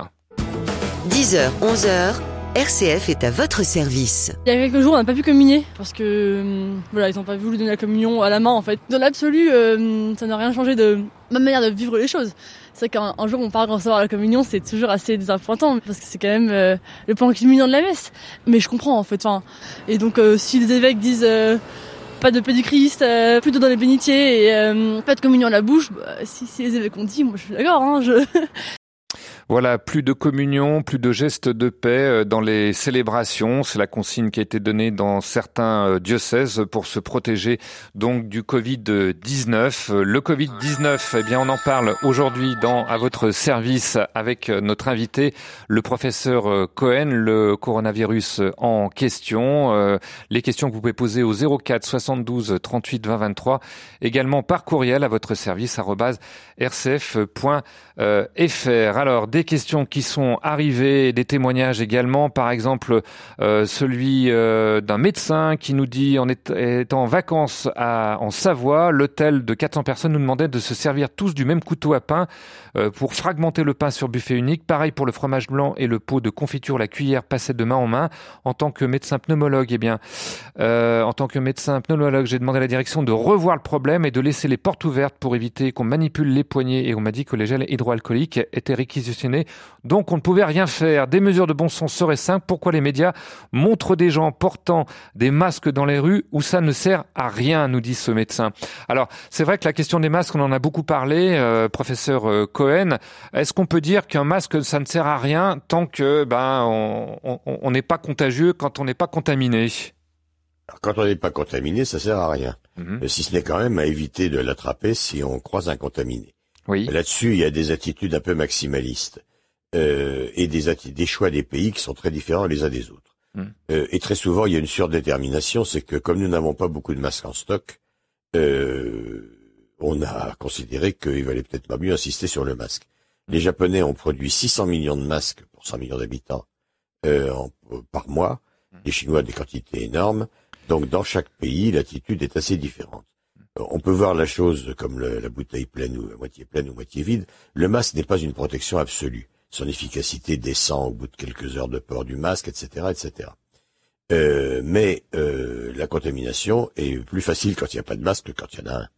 10h, 11h, RCF est à votre service. Il y a quelques jours, on n'a pas pu communier parce que euh, voilà, ils n'ont pas voulu donner la communion à la main en fait. Dans l'absolu, euh, ça n'a rien changé de ma manière de vivre les choses. C'est qu'un jour on part recevoir la communion, c'est toujours assez désappointant parce que c'est quand même euh, le point culminant de la messe. Mais je comprends en fait. Enfin, et donc si les évêques disent pas de paix du Christ, plutôt dans les bénitiers et pas de communion à la bouche, bah, si, si, les évêques ont dit, moi je suis d'accord. Hein, je... Voilà, plus de communion, plus de gestes de paix euh, dans les célébrations. C'est la consigne qui a été donnée dans certains euh, diocèses pour se protéger donc du Covid-19. Le Covid-19, eh bien, on en parle aujourd'hui dans à votre service avec notre invité, le professeur Cohen, le coronavirus en question. Euh, les questions que vous pouvez poser au 04 72 38 20 23, également par courriel à votre service rcf.fr. Alors, des questions qui sont arrivées, des témoignages également. Par exemple, euh, celui euh, d'un médecin qui nous dit, en étant en vacances à, en Savoie, l'hôtel de 400 personnes nous demandait de se servir tous du même couteau à pain euh, pour fragmenter le pain sur buffet unique. Pareil pour le fromage blanc et le pot de confiture, la cuillère passait de main en main. En tant que médecin pneumologue, eh bien, en tant que médecin pneumologue, j'ai demandé à la direction de revoir le problème et de laisser les portes ouvertes pour éviter qu'on manipule les poignées. Et on m'a dit que les gels hydroalcooliques étaient réquisitionnés donc on ne pouvait rien faire. Des mesures de bon sens seraient simples. Pourquoi les médias montrent des gens portant des masques dans les rues où ça ne sert à rien, nous dit ce médecin. Alors c'est vrai que la question des masques, on en a beaucoup parlé, euh, professeur euh, Cohen. Est-ce qu'on peut dire qu'un masque, ça ne sert à rien tant que ben on n'est pas contagieux, quand on n'est pas contaminé? Quand on n'est pas contaminé, ça sert à rien. Mhm. Si ce n'est quand même à éviter de l'attraper si on croise un contaminé. Oui. Là-dessus, il y a des attitudes un peu maximalistes euh, et des, des choix des pays qui sont très différents les uns des autres. Hmm. Euh, et très souvent, il y a une surdétermination, c'est que comme nous n'avons pas beaucoup de masques en stock, euh, on a considéré qu'il valait peut-être pas mieux insister sur le masque. Les Japonais ont produit 600 millions de masques pour 100 millions d'habitants euh, par mois. Hmm. Les Chinois des quantités énormes. Donc dans chaque pays, l'attitude est assez différente. On peut voir la chose comme la bouteille pleine ou moitié pleine ou moitié vide. Le masque n'est pas une protection absolue. Son efficacité descend au bout de quelques heures de port du masque, etc., etc. Euh, mais euh, la contamination est plus facile quand il n'y a pas de masque que quand il y en a un.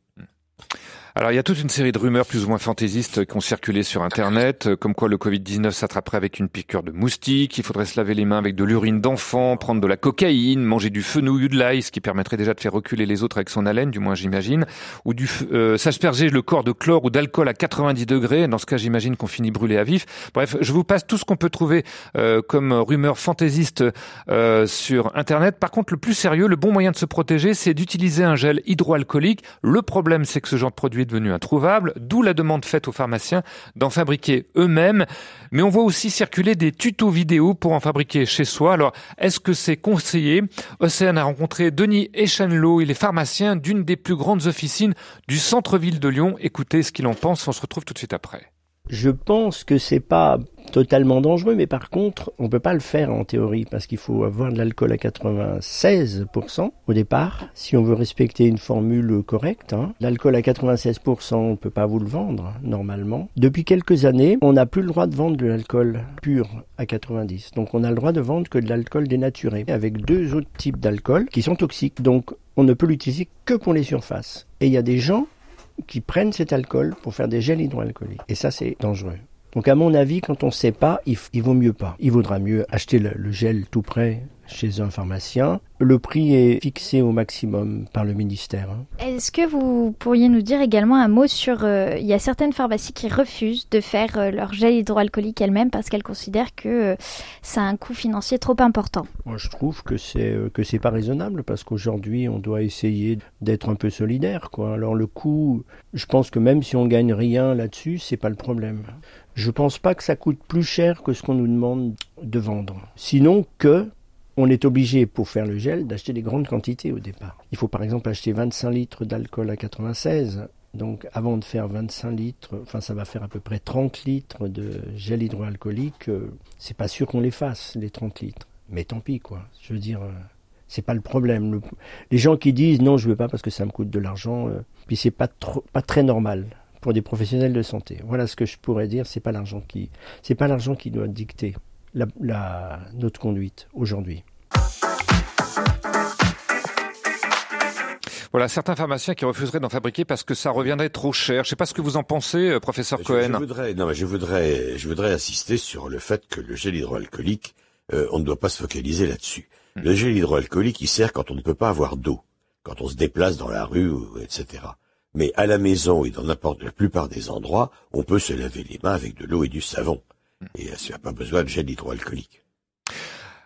Alors il y a toute une série de rumeurs plus ou moins fantaisistes qui ont circulé sur Internet, euh, comme quoi le Covid-19 s'attraperait avec une piqûre de moustique, il faudrait se laver les mains avec de l'urine d'enfant, prendre de la cocaïne, manger du fenouil ou de l'ail, ce qui permettrait déjà de faire reculer les autres avec son haleine, du moins j'imagine, ou du euh, s'asperger le corps de chlore ou d'alcool à 90 degrés. Dans ce cas, j'imagine qu'on finit brûlé à vif. Bref, je vous passe tout ce qu'on peut trouver euh, comme rumeurs fantaisistes euh, sur Internet. Par contre, le plus sérieux, le bon moyen de se protéger, c'est d'utiliser un gel hydroalcoolique. Le problème, c'est que ce genre de produit devenu introuvable, d'où la demande faite aux pharmaciens d'en fabriquer eux-mêmes. Mais on voit aussi circuler des tutos vidéo pour en fabriquer chez soi. Alors, est-ce que c'est conseillé? Océane a rencontré Denis Echenlo, il est pharmacien d'une des plus grandes officines du centre-ville de Lyon. Écoutez ce qu'il en pense, on se retrouve tout de suite après. Je pense que c'est pas totalement dangereux, mais par contre, on peut pas le faire en théorie parce qu'il faut avoir de l'alcool à 96% au départ si on veut respecter une formule correcte. Hein. L'alcool à 96%, on peut pas vous le vendre normalement. Depuis quelques années, on n'a plus le droit de vendre de l'alcool pur à 90. Donc on a le droit de vendre que de l'alcool dénaturé avec deux autres types d'alcool qui sont toxiques. Donc on ne peut l'utiliser que pour les surfaces. Et il y a des gens qui prennent cet alcool pour faire des gels hydroalcooliques. Et ça, c'est dangereux. Donc à mon avis, quand on ne sait pas, il, vaut mieux pas. Il vaudra mieux acheter le gel tout prêt chez un pharmacien. Le prix est fixé au maximum par le ministère. Hein. Est-ce que vous pourriez nous dire également un mot sur... Euh, il y a certaines pharmacies qui refusent de faire euh, leur gel hydroalcoolique elles-mêmes parce qu'elles considèrent que euh, ça a un coût financier trop important? Moi, je trouve que c'est que c'est pas raisonnable parce qu'aujourd'hui, on doit essayer d'être un peu solidaire. Quoi. Alors le coût, je pense que même si on gagne rien là-dessus, c'est pas le problème. Je pense pas que ça coûte plus cher que ce qu'on nous demande de vendre. Sinon que on est obligé, pour faire le gel, d'acheter des grandes quantités au départ. Il faut par exemple acheter 25 litres d'alcool à 96. Donc avant de faire 25 litres, enfin ça va faire à peu près 30 litres de gel hydroalcoolique, euh, c'est pas sûr qu'on les fasse, les 30 litres. Mais tant pis quoi. Je veux dire, euh, c'est pas le problème. les gens qui disent non je veux pas parce que ça me coûte de l'argent, euh, puis c'est pas, pas très normal pour des professionnels de santé. Voilà ce que je pourrais dire, c'est pas l'argent qui c'est pas l'argent qui doit dicter la, la, notre conduite aujourd'hui. Voilà, certains pharmaciens qui refuseraient d'en fabriquer parce que ça reviendrait trop cher. Je ne sais pas ce que vous en pensez, euh, professeur Cohen. Je voudrais, non, mais je voudrais, je voudrais insister sur le fait que le gel hydroalcoolique, euh, on ne doit pas se focaliser là-dessus. Hmm. Le gel hydroalcoolique, il sert quand on ne peut pas avoir d'eau, quand on se déplace dans la rue, etc. Mais à la maison et dans n'importe la plupart des endroits, on peut se laver les mains avec de l'eau et du savon. Et il n'y a pas besoin de gel hydroalcoolique.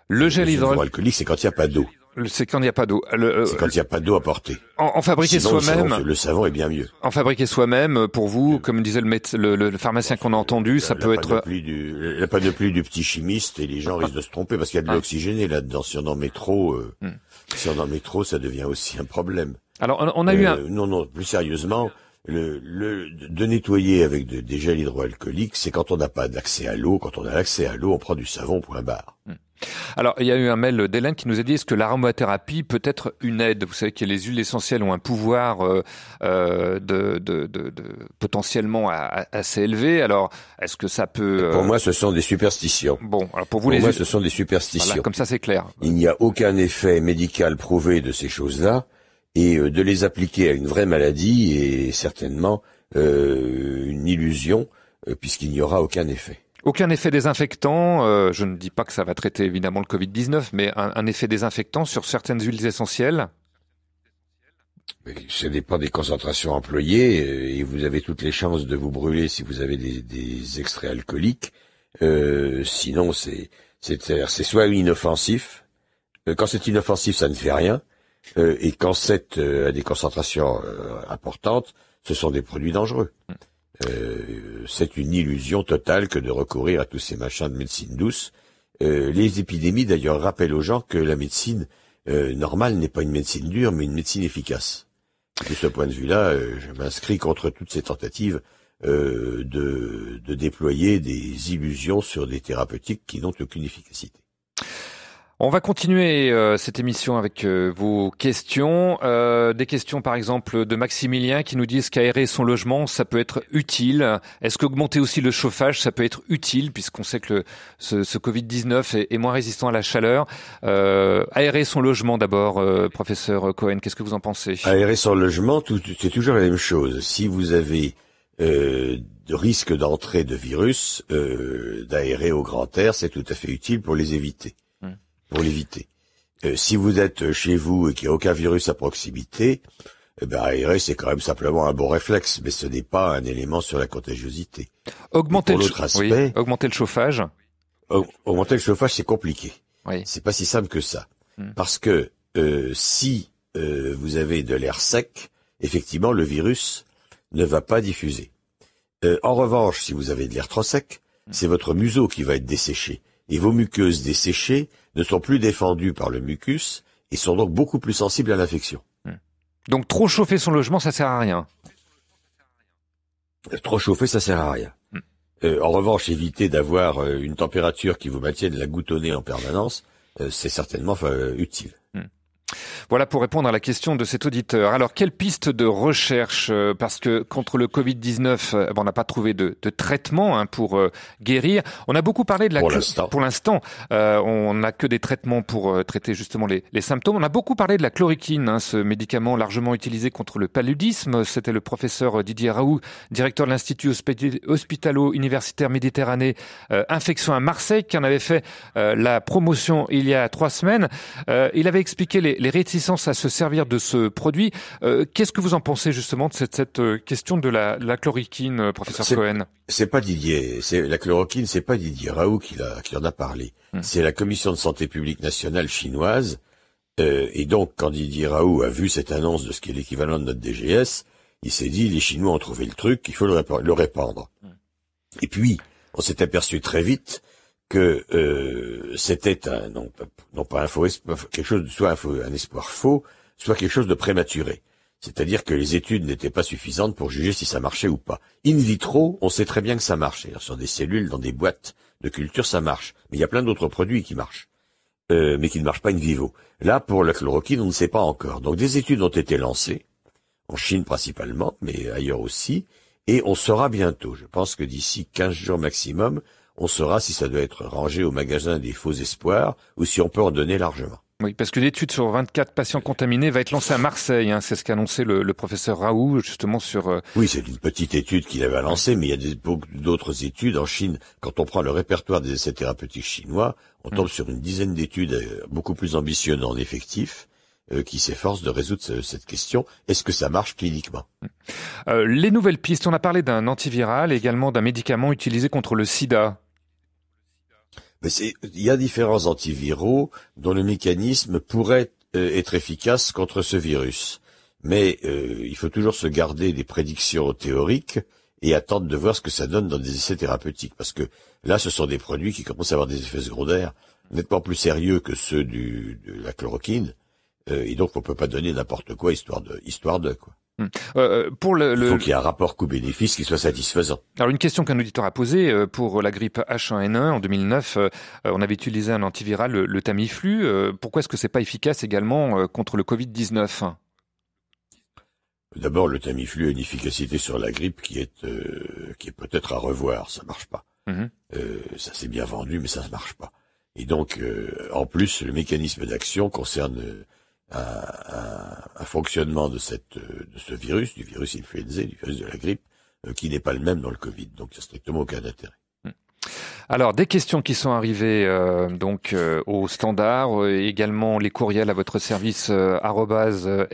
Le gel hydroalcoolique, c'est quand il n'y a pas d'eau. C'est quand il n'y a pas d'eau. C'est quand il n'y a pas d'eau à porter. En, en fabriquer soi-même. Le, le, savon est bien mieux. En fabriquer soi-même, pour vous, comme disait le, le, le pharmacien qu'on a entendu, ça la peut être. Du, la panoplie du petit chimiste et les gens risquent de se tromper parce qu'il y a de l'oxygéné là-dedans. Si on en met trop, euh, hmm. si on en met trop, ça devient aussi un problème. Alors on, on a euh, eu un. Non, non, plus sérieusement. Le, le, de nettoyer avec de, des gels hydroalcooliques, c'est quand on n'a pas d'accès à l'eau. Quand on a accès à l'eau, on prend du savon, point barre. Hmm. Alors, il y a eu un mail d'Hélène qui nous a dit est-ce que l'aromathérapie peut être une aide? Vous savez que les huiles essentielles ont un pouvoir euh, euh de, de, de, de, potentiellement assez élevé. Alors, est-ce que ça peut euh... Pour moi, ce sont des superstitions. Bon, alors pour vous pour les moi, ce sont des superstitions. Voilà, comme ça, c'est clair. Il n'y a aucun effet médical prouvé de ces choses-là, et euh, de les appliquer à une vraie maladie est certainement euh, une illusion, puisqu'il n'y aura aucun effet. Aucun effet désinfectant, euh, je ne dis pas que ça va traiter évidemment le Covid-19, mais un, un, effet désinfectant sur certaines huiles essentielles? Ça dépend des concentrations employées, euh, et vous avez toutes les chances de vous brûler si vous avez des, des extraits alcooliques. Euh, sinon, c'est soit inoffensif. Euh, quand c'est inoffensif, ça ne fait rien. Et quand c'est à des concentrations importantes, ce sont des produits dangereux. Euh, c'est une illusion totale que de recourir à tous ces machins de médecine douce. Euh, les épidémies, d'ailleurs, rappellent aux gens que la médecine euh, normale n'est pas une médecine dure, mais une médecine efficace. De ce point de vue-là, je m'inscris contre toutes ces tentatives de, de déployer des illusions sur des thérapeutiques qui n'ont aucune efficacité. On va continuer euh, cette émission avec euh, vos questions. Euh, des questions par exemple de Maximilien qui nous disent qu'aérer son logement, ça peut être utile? Est-ce qu'augmenter aussi le chauffage, ça peut être utile puisqu'on sait que ce Covid-19 est, est, moins résistant à la chaleur? aérer son logement d'abord, professeur Cohen, qu'est-ce que vous en pensez? Aérer son logement, c'est toujours la même chose. Si vous avez de risque d'entrée de virus, d'aérer au grand air, c'est tout à fait utile pour les éviter pour l'éviter. Euh, si vous êtes chez vous et qu'il n'y a aucun virus à proximité, eh ben, aérer, c'est quand même simplement un bon réflexe, mais ce n'est pas un élément sur la contagiosité. Augmenter, le, aspect, oui, augmenter le chauffage. Augmenter le chauffage, c'est compliqué. Oui. C'est pas si simple que ça. Hmm. Parce que euh, si euh, vous avez de l'air sec, effectivement, le virus ne va pas diffuser. Euh, en revanche, si vous avez de l'air trop sec, hmm. c'est votre museau qui va être desséché. Et vos muqueuses desséchées ne sont plus défendus par le mucus et sont donc beaucoup plus sensibles à l'infection. Hmm. Donc trop chauffer son logement, ça sert à rien. Trop chauffer, ça sert à rien. Hmm. Euh, en revanche, éviter d'avoir euh, une température qui vous maintienne la goutonnée en permanence, euh, c'est certainement utile. Voilà pour répondre à la question de cet auditeur. Alors, quelle piste de recherche euh, Parce que contre le Covid-19, euh, on n'a pas trouvé de, de traitement hein, pour euh, guérir. On a beaucoup parlé de la... Pour l'instant. Pour l'instant, on n'a que des traitements pour traiter justement les, les, symptômes. On a beaucoup parlé de la chloroquine, hein, ce médicament largement utilisé contre le paludisme. C'était le professeur Didier Raoult, directeur de l'Institut hospitalo-universitaire Méditerranée Infection à Marseille, qui en avait fait la promotion il y a trois semaines. il avait expliqué les, les réticences à se servir de ce produit. Euh, qu'est-ce que vous en pensez justement de cette, cette euh, question de la, la chloroquine, euh, professeur Cohen? C'est pas Didier, c'est la chloroquine, c'est pas Didier Raoult qui, qui en a parlé. Hmm. C'est la commission de santé publique nationale chinoise. Euh, et donc, quand Didier Raoult a vu cette annonce de ce qui est l'équivalent de notre DGS, il s'est dit les Chinois ont trouvé le truc, il faut le, répandre. Hmm. Et puis, on s'est aperçu très vite que euh, c'était un non, pas un faux espoir, quelque chose soit un, espoir faux, soit quelque chose de prématuré. C'est-à-dire que les études n'étaient pas suffisantes pour juger si ça marchait ou pas. In vitro, on sait très bien que ça marche. Sur des cellules, dans des boîtes de culture, ça marche. Mais il y a plein d'autres produits qui marchent, euh, mais qui ne marchent pas in vivo. Là, pour la chloroquine, on ne sait pas encore. Donc des études ont été lancées, en Chine principalement, mais ailleurs aussi, et on saura bientôt. Je pense que d'ici 15 jours maximum, on saura si ça doit être rangé au magasin des faux espoirs ou si on peut en donner largement. Oui, parce que l'étude sur 24 patients contaminés va être lancée à Marseille. Hein, c'est ce qu'a annoncé le, le, professeur Raoult, justement sur. Euh... Oui, c'est une petite étude qu'il avait lancée, mais il y a des, beaucoup d'autres études en Chine. Quand on prend le répertoire des essais thérapeutiques chinois, on tombe mmh. sur une dizaine d'études euh, beaucoup plus ambitieuses en effectif euh, qui s'efforcent de résoudre ce, cette question. Est-ce que ça marche cliniquement? Euh, Les nouvelles pistes. On a parlé d'un antiviral, également d'un médicament utilisé contre le SIDA. Il y a différents antiviraux dont le mécanisme pourrait euh, être efficace contre ce virus. Mais euh, il faut toujours se garder des prédictions théoriques et attendre de voir ce que ça donne dans des essais thérapeutiques. Parce que là, ce sont des produits qui commencent à avoir des effets secondaires nettement plus sérieux que ceux de la chloroquine. Euh, et donc, on peut pas donner n'importe quoi histoire de, histoire de quoi. Hum. Euh, pour le, le... Il faut qu'il y ait un rapport coût-bénéfice qui soit satisfaisant. Alors une question qu'un auditeur a posée euh, pour la grippe H1N1 en 2009, euh, on avait utilisé un antiviral, le, le Tamiflu. pourquoi est-ce que c'est pas efficace également contre le Covid-19 D'abord, le Tamiflu a une efficacité sur la grippe qui est qui est peut-être à revoir. Ça marche pas. Mmh. ça s'est bien vendu, mais ça ne marche pas. Et donc, en plus, le mécanisme d'action concerne un, un, fonctionnement de, cette, de ce virus, du virus influenza, du virus de la grippe, euh, qui n'est pas le même dans le Covid. Donc, il n'y a strictement aucun intérêt. Alors des questions qui sont arrivées euh, donc euh, au standard, euh, également les courriels à votre service rcf.fr.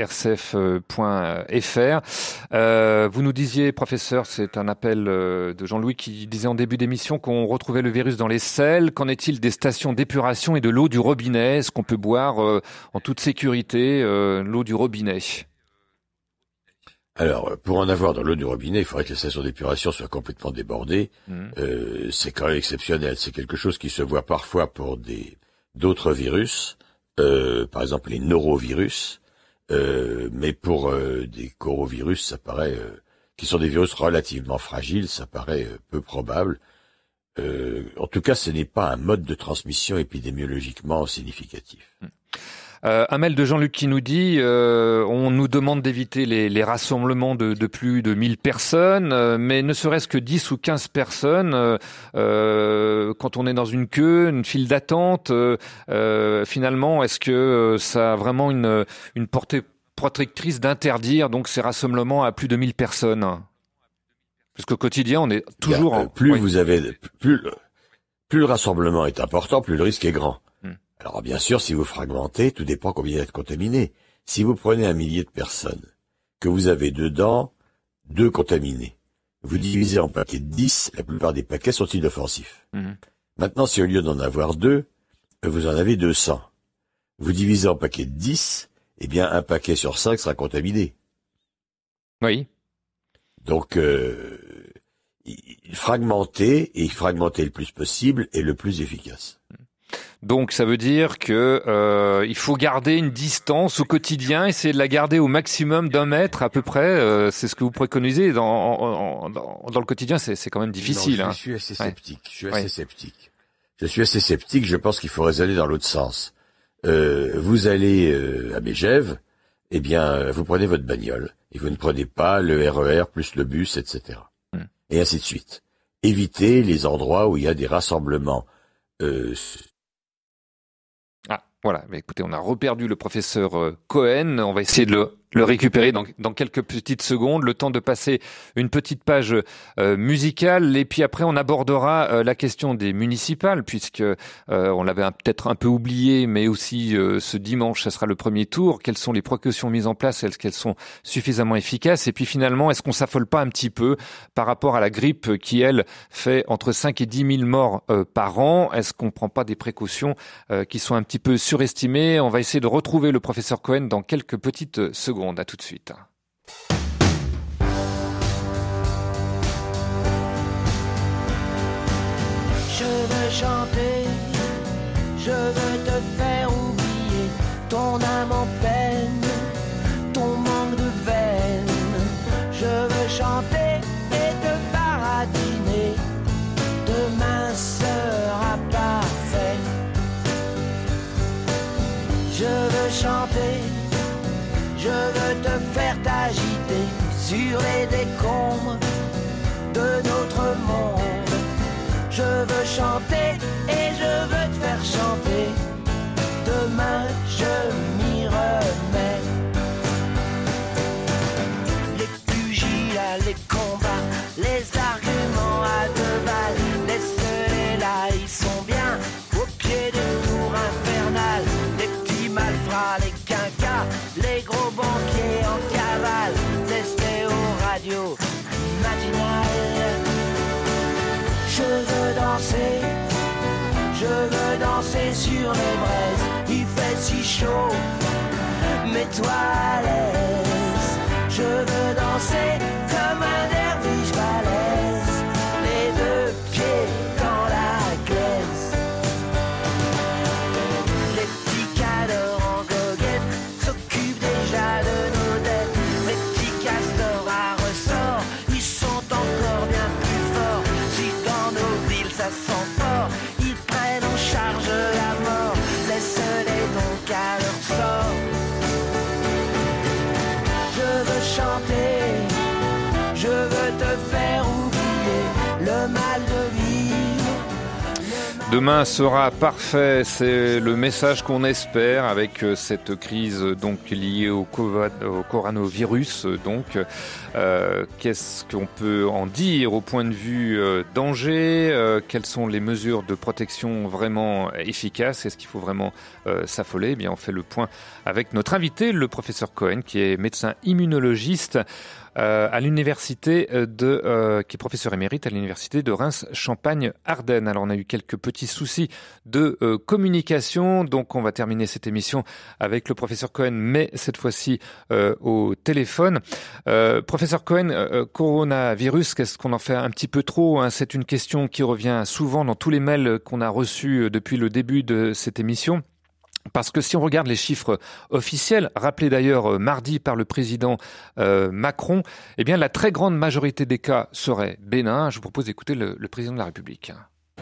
vous nous disiez, professeur, c'est un appel de Jean-Louis qui disait en début d'émission qu'on retrouvait le virus dans les selles. Qu'en est-il des stations d'épuration et de l'eau du robinet? Est-ce qu'on peut boire en toute sécurité l'eau du robinet? Alors, pour en avoir dans l'eau du robinet, il faudrait que les stations d'épuration soient complètement débordées. Mmh. Euh, c'est quand même exceptionnel. C'est quelque chose qui se voit parfois pour des d'autres virus, euh, par exemple les norovirus, euh, mais pour euh, des corovirus, ça paraît, euh, qui sont des virus relativement fragiles, ça paraît euh, peu probable. en tout cas, ce n'est pas un mode de transmission épidémiologiquement significatif. Mmh. Euh, un mail de Jean-Luc qui nous dit euh, on nous demande d'éviter les, les, rassemblements de, de, plus de 1000 personnes, euh, mais ne serait-ce que 10 ou 15 personnes, euh, quand on est dans une queue, une file d'attente, finalement, est-ce que ça a vraiment une, une portée protectrice d'interdire donc ces rassemblements à plus de 1000 personnes? Parce qu'au quotidien, on est toujours... en... Plus vous avez... Plus, plus le rassemblement est important, plus le risque est grand. Alors bien sûr, si vous fragmentez, tout dépend combien êtes contaminé. Si vous prenez un millier de personnes, que vous avez dedans deux contaminés, vous divisez en paquets de 10, la plupart des paquets sont inoffensifs. Mhm. Maintenant, si au lieu d'en avoir deux, vous en avez 200, vous divisez en paquets de 10, eh bien un paquet sur 5 sera contaminé. Oui. Donc, euh, fragmenter et fragmenter le plus possible est le plus efficace. Donc ça veut dire que euh, il faut garder une distance au quotidien, essayer de la garder au maximum d'un mètre à peu près. Euh, c'est ce que vous préconisez dans, dans, dans le quotidien. C'est quand même difficile. Non, je hein. suis assez sceptique. Je suis assez sceptique. Je suis assez sceptique. Je pense qu'il faudrait aller dans l'autre sens. Euh, vous allez euh, à Bégève, eh bien, vous prenez votre bagnole et vous ne prenez pas le RER e plus le bus, etc. Hmm. Et ainsi de suite. Évitez les endroits où il y a des rassemblements euh, voilà, mais écoutez, on a reperdu le professeur euh, Cohen. On va essayer de le le récupérer dans, dans, quelques petites secondes, le temps de passer une petite page euh, musicale. Et puis après on abordera euh, la question des municipales puisque euh, on l'avait peut-être un peu oublié mais aussi euh, ce dimanche ça sera le premier tour, quelles sont les précautions mises en place, est-ce qu'elles sont suffisamment efficaces? Et puis finalement est-ce qu'on s'affole pas un petit peu par rapport à la grippe qui elle fait entre 5 et 10 000 morts euh, par an, est-ce qu'on prend pas des précautions qui sont un petit peu surestimées, on va essayer de retrouver le professeur Cohen dans quelques petites secondes À tout de suite. Je veux chanter, je veux te faire t'agiter sur les décombres de notre monde. Je veux chanter et je veux te faire chanter. Demain, je m'y je veux danser sur les braises. Il fait si chaud, mets-toi à l'aise. Je veux danser Demain sera parfait, c'est le message qu'on espère avec euh, cette crise euh, donc liée au, coronavirus. Donc, euh, qu'est-ce qu'on peut en dire au point de vue danger Quelles sont les mesures de protection vraiment efficaces Est-ce qu'il faut vraiment s'affoler? Eh bien, on fait le point avec notre invité, le professeur Cohen, qui est médecin immunologiste euh, à l'université de, euh, qui est professeur émérite à l'université de Reims-Champagne-Ardennes. Alors on a eu quelques petits soucis de euh, communication, donc on va terminer cette émission avec le professeur Cohen, mais cette fois-ci euh, au téléphone. Euh, professeur Cohen, euh, coronavirus, qu'est-ce qu'on en fait un petit peu trop hein? C'est une question qui revient souvent dans tous les mails qu'on a reçus depuis le début de cette émission. Parce que si on regarde les chiffres officiels, rappelés d'ailleurs euh, mardi par le président euh, Macron, eh bien la très grande majorité des cas seraient bénins. Je vous propose d'écouter le, le président de la République.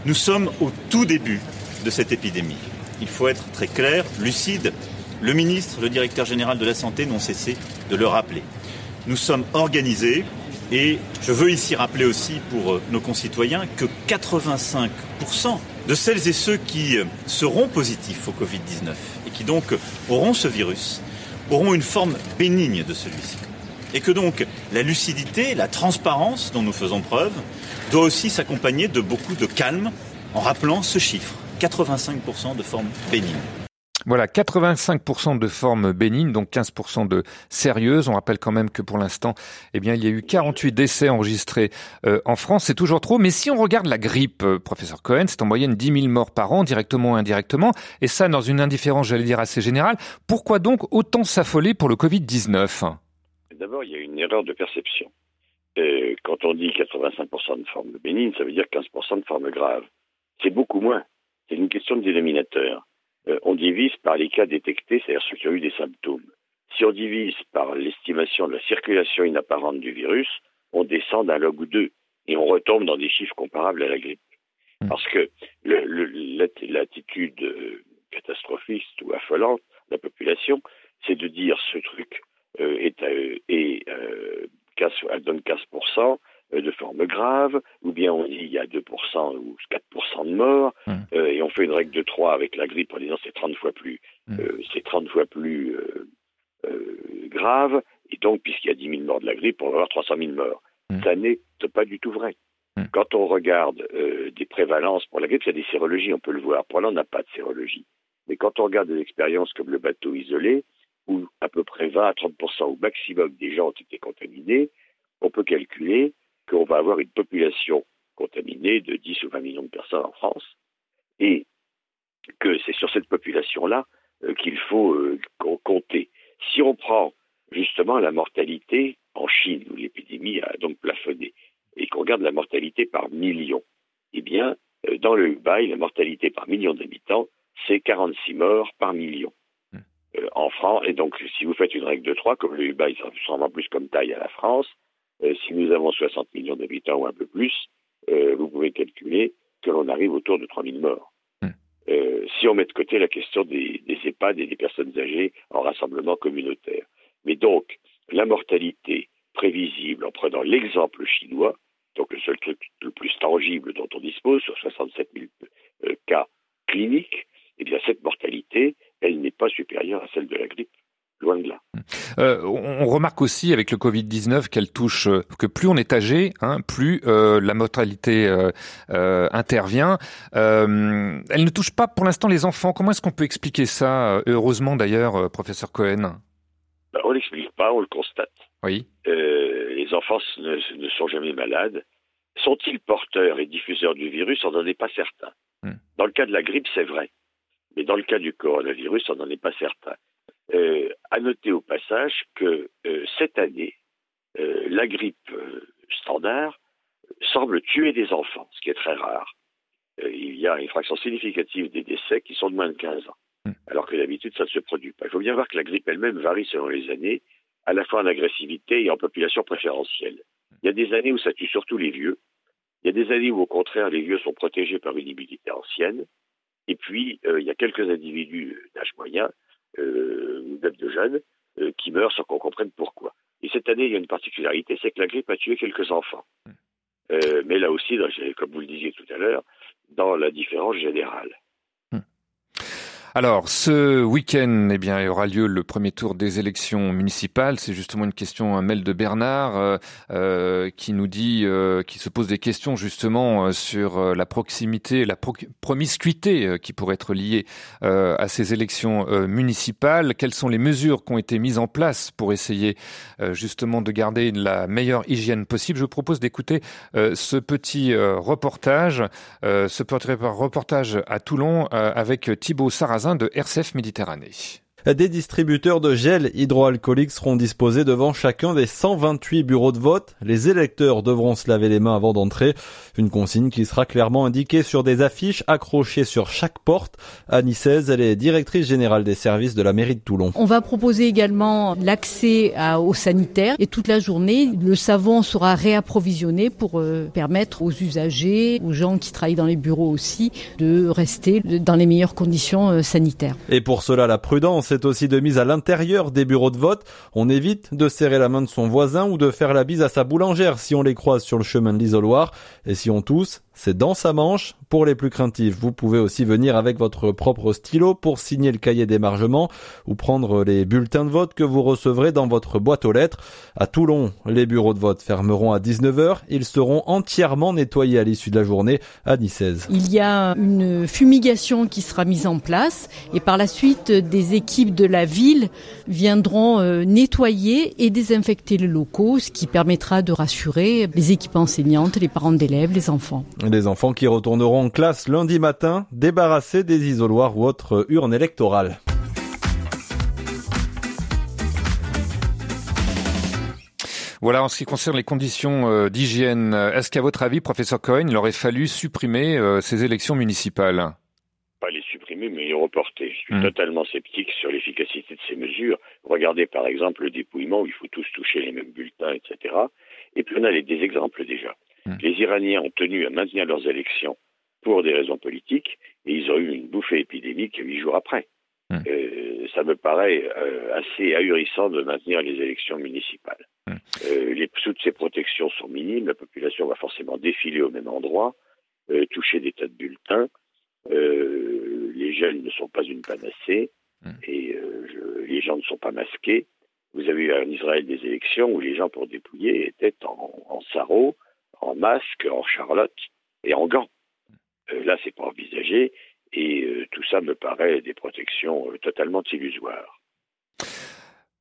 Nous sommes au tout début de cette épidémie. Il faut être très clair, lucide. Le ministre, le directeur général de la Santé n'ont cessé de le rappeler. Nous sommes organisés et je veux ici rappeler aussi pour nos concitoyens que 85% de celles et ceux qui seront positifs au Covid-19 et qui donc auront ce virus auront une forme bénigne de celui-ci. Et que donc la lucidité, la transparence dont nous faisons preuve doit aussi s'accompagner de beaucoup de calme en rappelant ce chiffre, 85% de forme bénigne. Voilà, 85% de formes bénignes, donc 15% de sérieuses. On rappelle quand même que pour l'instant, eh bien, il y a eu 48 décès enregistrés euh, en France. C'est toujours trop. Mais si on regarde la grippe, euh, professeur Cohen, c'est en moyenne 10 000 morts par an, directement ou indirectement. Et ça, dans une indifférence, j'allais dire, assez générale. Pourquoi donc autant s'affoler pour le Covid-19 D'abord, il y a une erreur de perception. Euh, quand on dit 85% de formes bénignes, ça veut dire 15% de formes graves. C'est beaucoup moins. C'est une question de dénominateur. Euh, on divise par les cas détectés, c'est-à-dire ceux qui ont eu des symptômes. Si on divise par l'estimation de la circulation inapparente du virus, on descend d'un log ou deux et on retombe dans des chiffres comparables à la grippe. Parce que l'attitude euh, catastrophiste ou affolante de la population, c'est de dire ce truc euh, est, euh, est euh, 15 elle donne 15% de forme grave, ou bien on dit il y a 2% ou 4% de morts, euh, et on fait une règle de 3 avec la grippe en disant c'est 30 fois plus, euh, c'est 30 fois plus euh, euh, grave, et donc puisqu'il y a 10 000 morts de la grippe, on va avoir 300 000 morts. Ça n'est pas du tout vrai. Quand on regarde euh, des prévalences pour la grippe, il y a des sérologies, on peut le voir. Pour là, on n'a pas de sérologie. Mais quand on regarde des expériences comme le bateau isolé, où à peu près 20 à 30 au maximum des gens ont été contaminés, on peut calculer qu'on va avoir une population contaminée de 10 ou 20 millions de personnes en France, et que c'est sur cette population-là euh, qu'il faut euh, co- compter. Si on prend justement la mortalité en Chine, où l'épidémie a donc plafonné, et qu'on regarde la mortalité par million, eh bien, euh, dans le Hubei, la mortalité par million d'habitants, c'est 46 morts par million. Euh, en France, et donc si vous faites une règle de 3, comme le Hubei ressemble en plus comme taille à la France, si nous avons 60 millions d'habitants ou un peu plus, euh, vous pouvez calculer que l'on arrive autour de 3000 morts. Euh, si on met de côté la question des, des EHPAD et des personnes âgées en rassemblement communautaire. Mais donc, la mortalité prévisible, en prenant l'exemple chinois, donc le seul truc le plus tangible dont on dispose sur 67 000 euh, cas cliniques, eh bien cette mortalité, elle n'est pas supérieure à celle de la grippe. Loin de là. Euh, on remarque aussi avec le Covid-19 qu'elle touche, euh, que plus on est âgé, hein, plus euh, la mortalité euh, intervient. elle ne touche pas pour l'instant les enfants. Comment est-ce qu'on peut expliquer ça Heureusement d'ailleurs, professeur Cohen? Ben, on l'explique pas, on le constate. Oui. les enfants ne, ne, sont jamais malades. Sont-ils porteurs et diffuseurs du virus? On n'en est pas certain. Hmm. Dans le cas de la grippe, c'est vrai. Mais dans le cas du coronavirus, on n'en est pas certain. Euh, à noter au passage que euh, cette année, euh, la grippe standard semble tuer des enfants, ce qui est très rare. il y a une fraction significative des décès qui sont de moins de 15 ans, hmm. alors que d'habitude ça ne se produit pas. Il faut bien voir que la grippe elle-même varie selon les années, à la fois en agressivité et en population préférentielle. Il y a des années où ça tue surtout les vieux, il y a des années où au contraire les vieux sont protégés par une immunité ancienne, et puis il y a quelques individus d'âge moyen euh, ou même de jeunes euh, qui meurent sans qu'on comprenne pourquoi. Et cette année, il y a une particularité, c'est que la grippe a tué quelques enfants. Euh, mais là aussi, comme vous le disiez tout à l'heure, dans la différence générale. Alors, ce week-end, eh bien, il aura lieu le premier tour des élections municipales. C'est justement une question, un mail de Bernard euh, euh qui nous dit, euh, qui se pose des questions justement euh, sur la proximité, la promiscuité qui pourrait être liée à ces élections municipales. Quelles sont les mesures qui ont été mises en place pour essayer justement de garder la meilleure hygiène possible? Je vous propose d'écouter ce petit reportage, ce petit reportage à Toulon avec Thibaut De RCF Méditerranée. Des distributeurs de gel hydroalcoolique seront disposés devant chacun des 128 bureaux de vote. Les électeurs devront se laver les mains avant d'entrer. Une consigne qui sera clairement indiquée sur des affiches accrochées sur chaque porte. Annie 16, elle est directrice générale des services de la mairie de Toulon. On va proposer également l'accès aux sanitaires et toute la journée, le savon sera réapprovisionné pour euh, permettre aux usagers, aux gens qui travaillent dans les bureaux aussi, de rester dans les meilleures conditions euh, sanitaires. Et pour cela, la prudence c'est aussi de mise à l'intérieur des bureaux de vote. On évite de serrer la main de son voisin ou de faire la bise à sa boulangère si on les croise sur le chemin de l'isoloir. Et si on tousse, c'est dans sa manche. Pour les plus craintifs, vous pouvez aussi venir avec votre propre stylo pour signer le cahier d'émargement ou prendre les bulletins de vote que vous recevrez dans votre boîte aux lettres. À Toulon, les bureaux de vote fermeront à 19h. Ils seront entièrement nettoyés à l'issue de la journée à 16 Il y a une fumigation qui sera mise en place et par la suite des équipes de la ville viendront euh, nettoyer et désinfecter les locaux, ce qui permettra de rassurer les équipes enseignantes, les parents d'élèves, les enfants. Les enfants qui retourneront en classe lundi matin, débarrassés des isoloirs ou autres urnes électorales. Voilà, en ce qui concerne les conditions euh, d'hygiène, est-ce qu'à votre avis, professeur Cohen, il aurait fallu supprimer euh, ces élections municipales? Pas les supprimer, mais les reporter. Je suis hmm. totalement sceptique sur l'efficacité de ces mesures. Regardez par exemple le dépouillement où il faut tous toucher les mêmes bulletins, etc. Et puis on a des exemples déjà. Hmm. Les Iraniens ont tenu à maintenir leurs élections pour des raisons politiques et ils ont eu une bouffée épidémique huit jours après. Hmm. Euh, ça me paraît euh, assez ahurissant de maintenir les élections municipales. Hmm. Euh, les, toutes ces protections sont minimes, la population va forcément défiler au même endroit, toucher des tas de bulletins, les gels ne sont pas une panacée et je, les gens ne sont pas masqués. Vous avez eu en Israël des élections où les gens pour dépouiller étaient en, en sarrau, en masque, en charlotte et en gants. Euh, là, c'est pas envisagé et euh, tout ça me paraît des protections euh, totalement illusoires.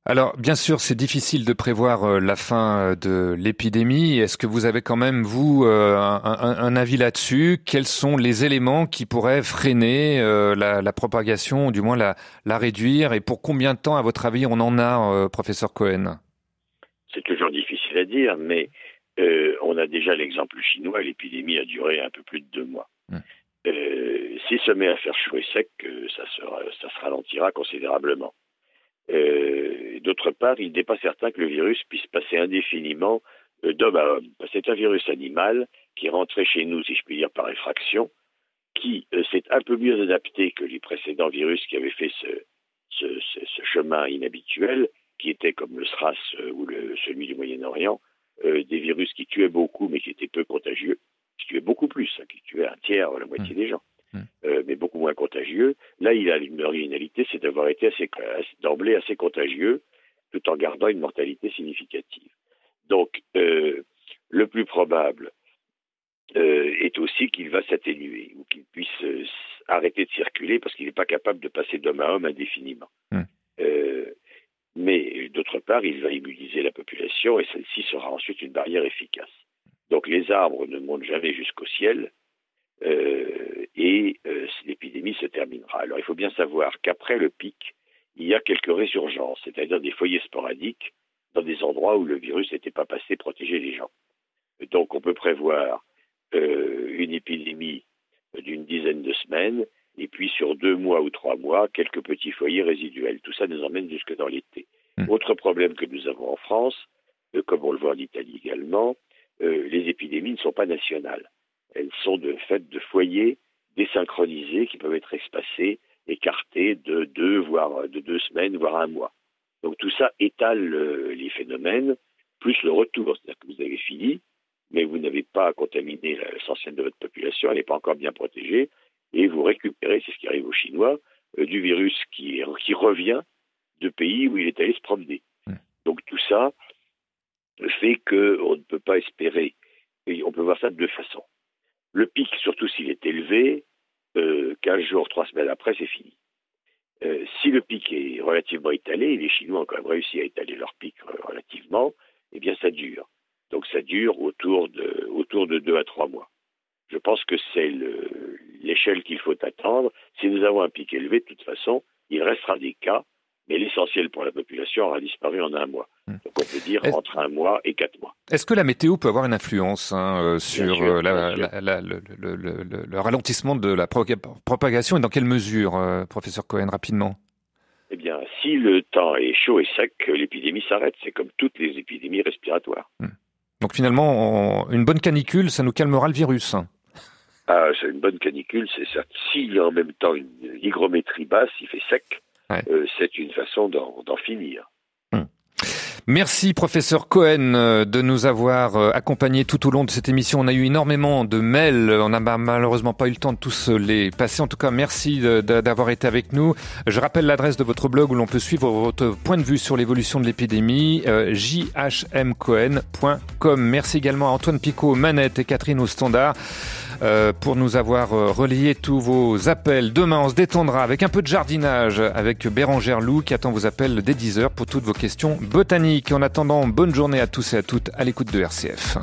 Alors, bien sûr, c'est difficile de prévoir la fin de l'épidémie. Est-ce que vous avez quand même, vous, un, avis là-dessus? Quels sont les éléments qui pourraient freiner la, propagation, ou du moins la, la, réduire? Et pour combien de temps, à votre avis, on en a, professeur Cohen? C'est toujours difficile à dire, mais euh, on a déjà l'exemple chinois, l'épidémie a duré un peu plus de deux mois. Mmh. Euh, S'il se met à faire chaud et sec, euh, ça, sera, ça se ralentira considérablement. Euh, D'autre part, il n'est pas certain que le virus puisse passer indéfiniment euh, d'homme à homme. C'est un virus animal qui est rentré chez nous, si je puis dire, par effraction, qui s'est un peu mieux adapté que les précédents virus qui avaient fait ce, ce, ce, ce chemin inhabituel, qui était comme le SRAS ou le, celui du Moyen-Orient, euh, des virus qui tuaient beaucoup mais qui étaient peu contagieux, qui tuaient beaucoup plus, hein, qui tuaient un tiers, la moitié des gens, euh, mais beaucoup moins contagieux. Là, il a une originalité, c'est d'avoir été assez, d'emblée assez contagieux, tout en gardant une mortalité significative. Donc, euh, le plus probable euh, est aussi qu'il va s'atténuer ou qu'il puisse arrêter de circuler parce qu'il n'est pas capable de passer d'homme à homme indéfiniment. Euh, mais d'autre part, il va immuniser la population et celle-ci sera ensuite une barrière efficace. Donc les arbres ne montent jamais jusqu'au ciel euh, et euh, l'épidémie se terminera. Alors il faut bien savoir qu'après le pic, il y a quelques résurgences, c'est-à-dire des foyers sporadiques dans des endroits où le virus n'était pas passé protéger les gens. Donc on peut prévoir euh, une épidémie d'une dizaine de semaines et puis sur deux mois ou trois mois, quelques petits foyers résiduels. Tout ça nous emmène jusque dans l'été. Autre problème que nous avons en France, euh, comme on le voit en Italie également, euh, les épidémies ne sont pas nationales. Elles sont de fait de foyers désynchronisés qui peuvent être espacés, écartés de deux, voire de deux semaines, voire un mois. Donc tout ça étale euh, les phénomènes, plus le retour. C'est-à-dire que vous avez fini, mais vous n'avez pas contaminé l'essentiel de votre population, elle n'est pas encore bien protégée, et vous récupérez, c'est ce qui arrive aux Chinois, euh, du virus qui, qui revient de pays où il est allé se promener. Donc tout ça fait qu'on ne peut pas espérer, et on peut voir ça de deux façons. Le pic, surtout s'il est élevé, euh, 15 jours, 3 semaines après, c'est fini. Euh, si le pic est relativement étalé, et les Chinois ont quand même réussi à étaler leur pic euh, relativement, eh bien ça dure. Donc ça dure autour de, autour de 2 à 3 mois. Je pense que c'est l'échelle qu'il faut attendre. Si nous avons un pic élevé, de toute façon, il restera des cas, mais l'essentiel pour la population aura disparu en un mois. Donc on peut dire entre un mois et quatre mois. Est-ce que la météo peut avoir une influence hein, euh, sur sûr, euh, la, la, la, le, le, le, le, ralentissement de la propagation et dans quelle mesure, euh, professeur Cohen, rapidement? Eh bien, si le temps est chaud et sec, l'épidémie s'arrête. C'est comme toutes les épidémies respiratoires. Hmm. Donc finalement, on, une bonne canicule, ça nous calmera le virus. Ah, c'est une bonne canicule, c'est ça. S'il y a en même temps une hygrométrie basse, il fait sec, ouais. euh, c'est une façon d'en finir. Hum. Merci professeur Cohen de nous avoir accompagnés tout au long de cette émission. On a eu énormément de mails, on n'a malheureusement pas eu le temps de tous les passer. En tout cas, merci d'avoir été avec nous. Je rappelle l'adresse de votre blog où l'on peut suivre votre point de vue sur l'évolution de l'épidémie, euh, jhmcohen.com. Merci également à Antoine Picot, Manette et Catherine au standard. Euh, pour nous avoir euh, relayé tous vos appels. Demain, on se détendra avec un peu de jardinage avec Bérangère Lou qui attend vos appels dès 10h pour toutes vos questions botaniques. En attendant, bonne journée à tous et à toutes à l'écoute de RCF.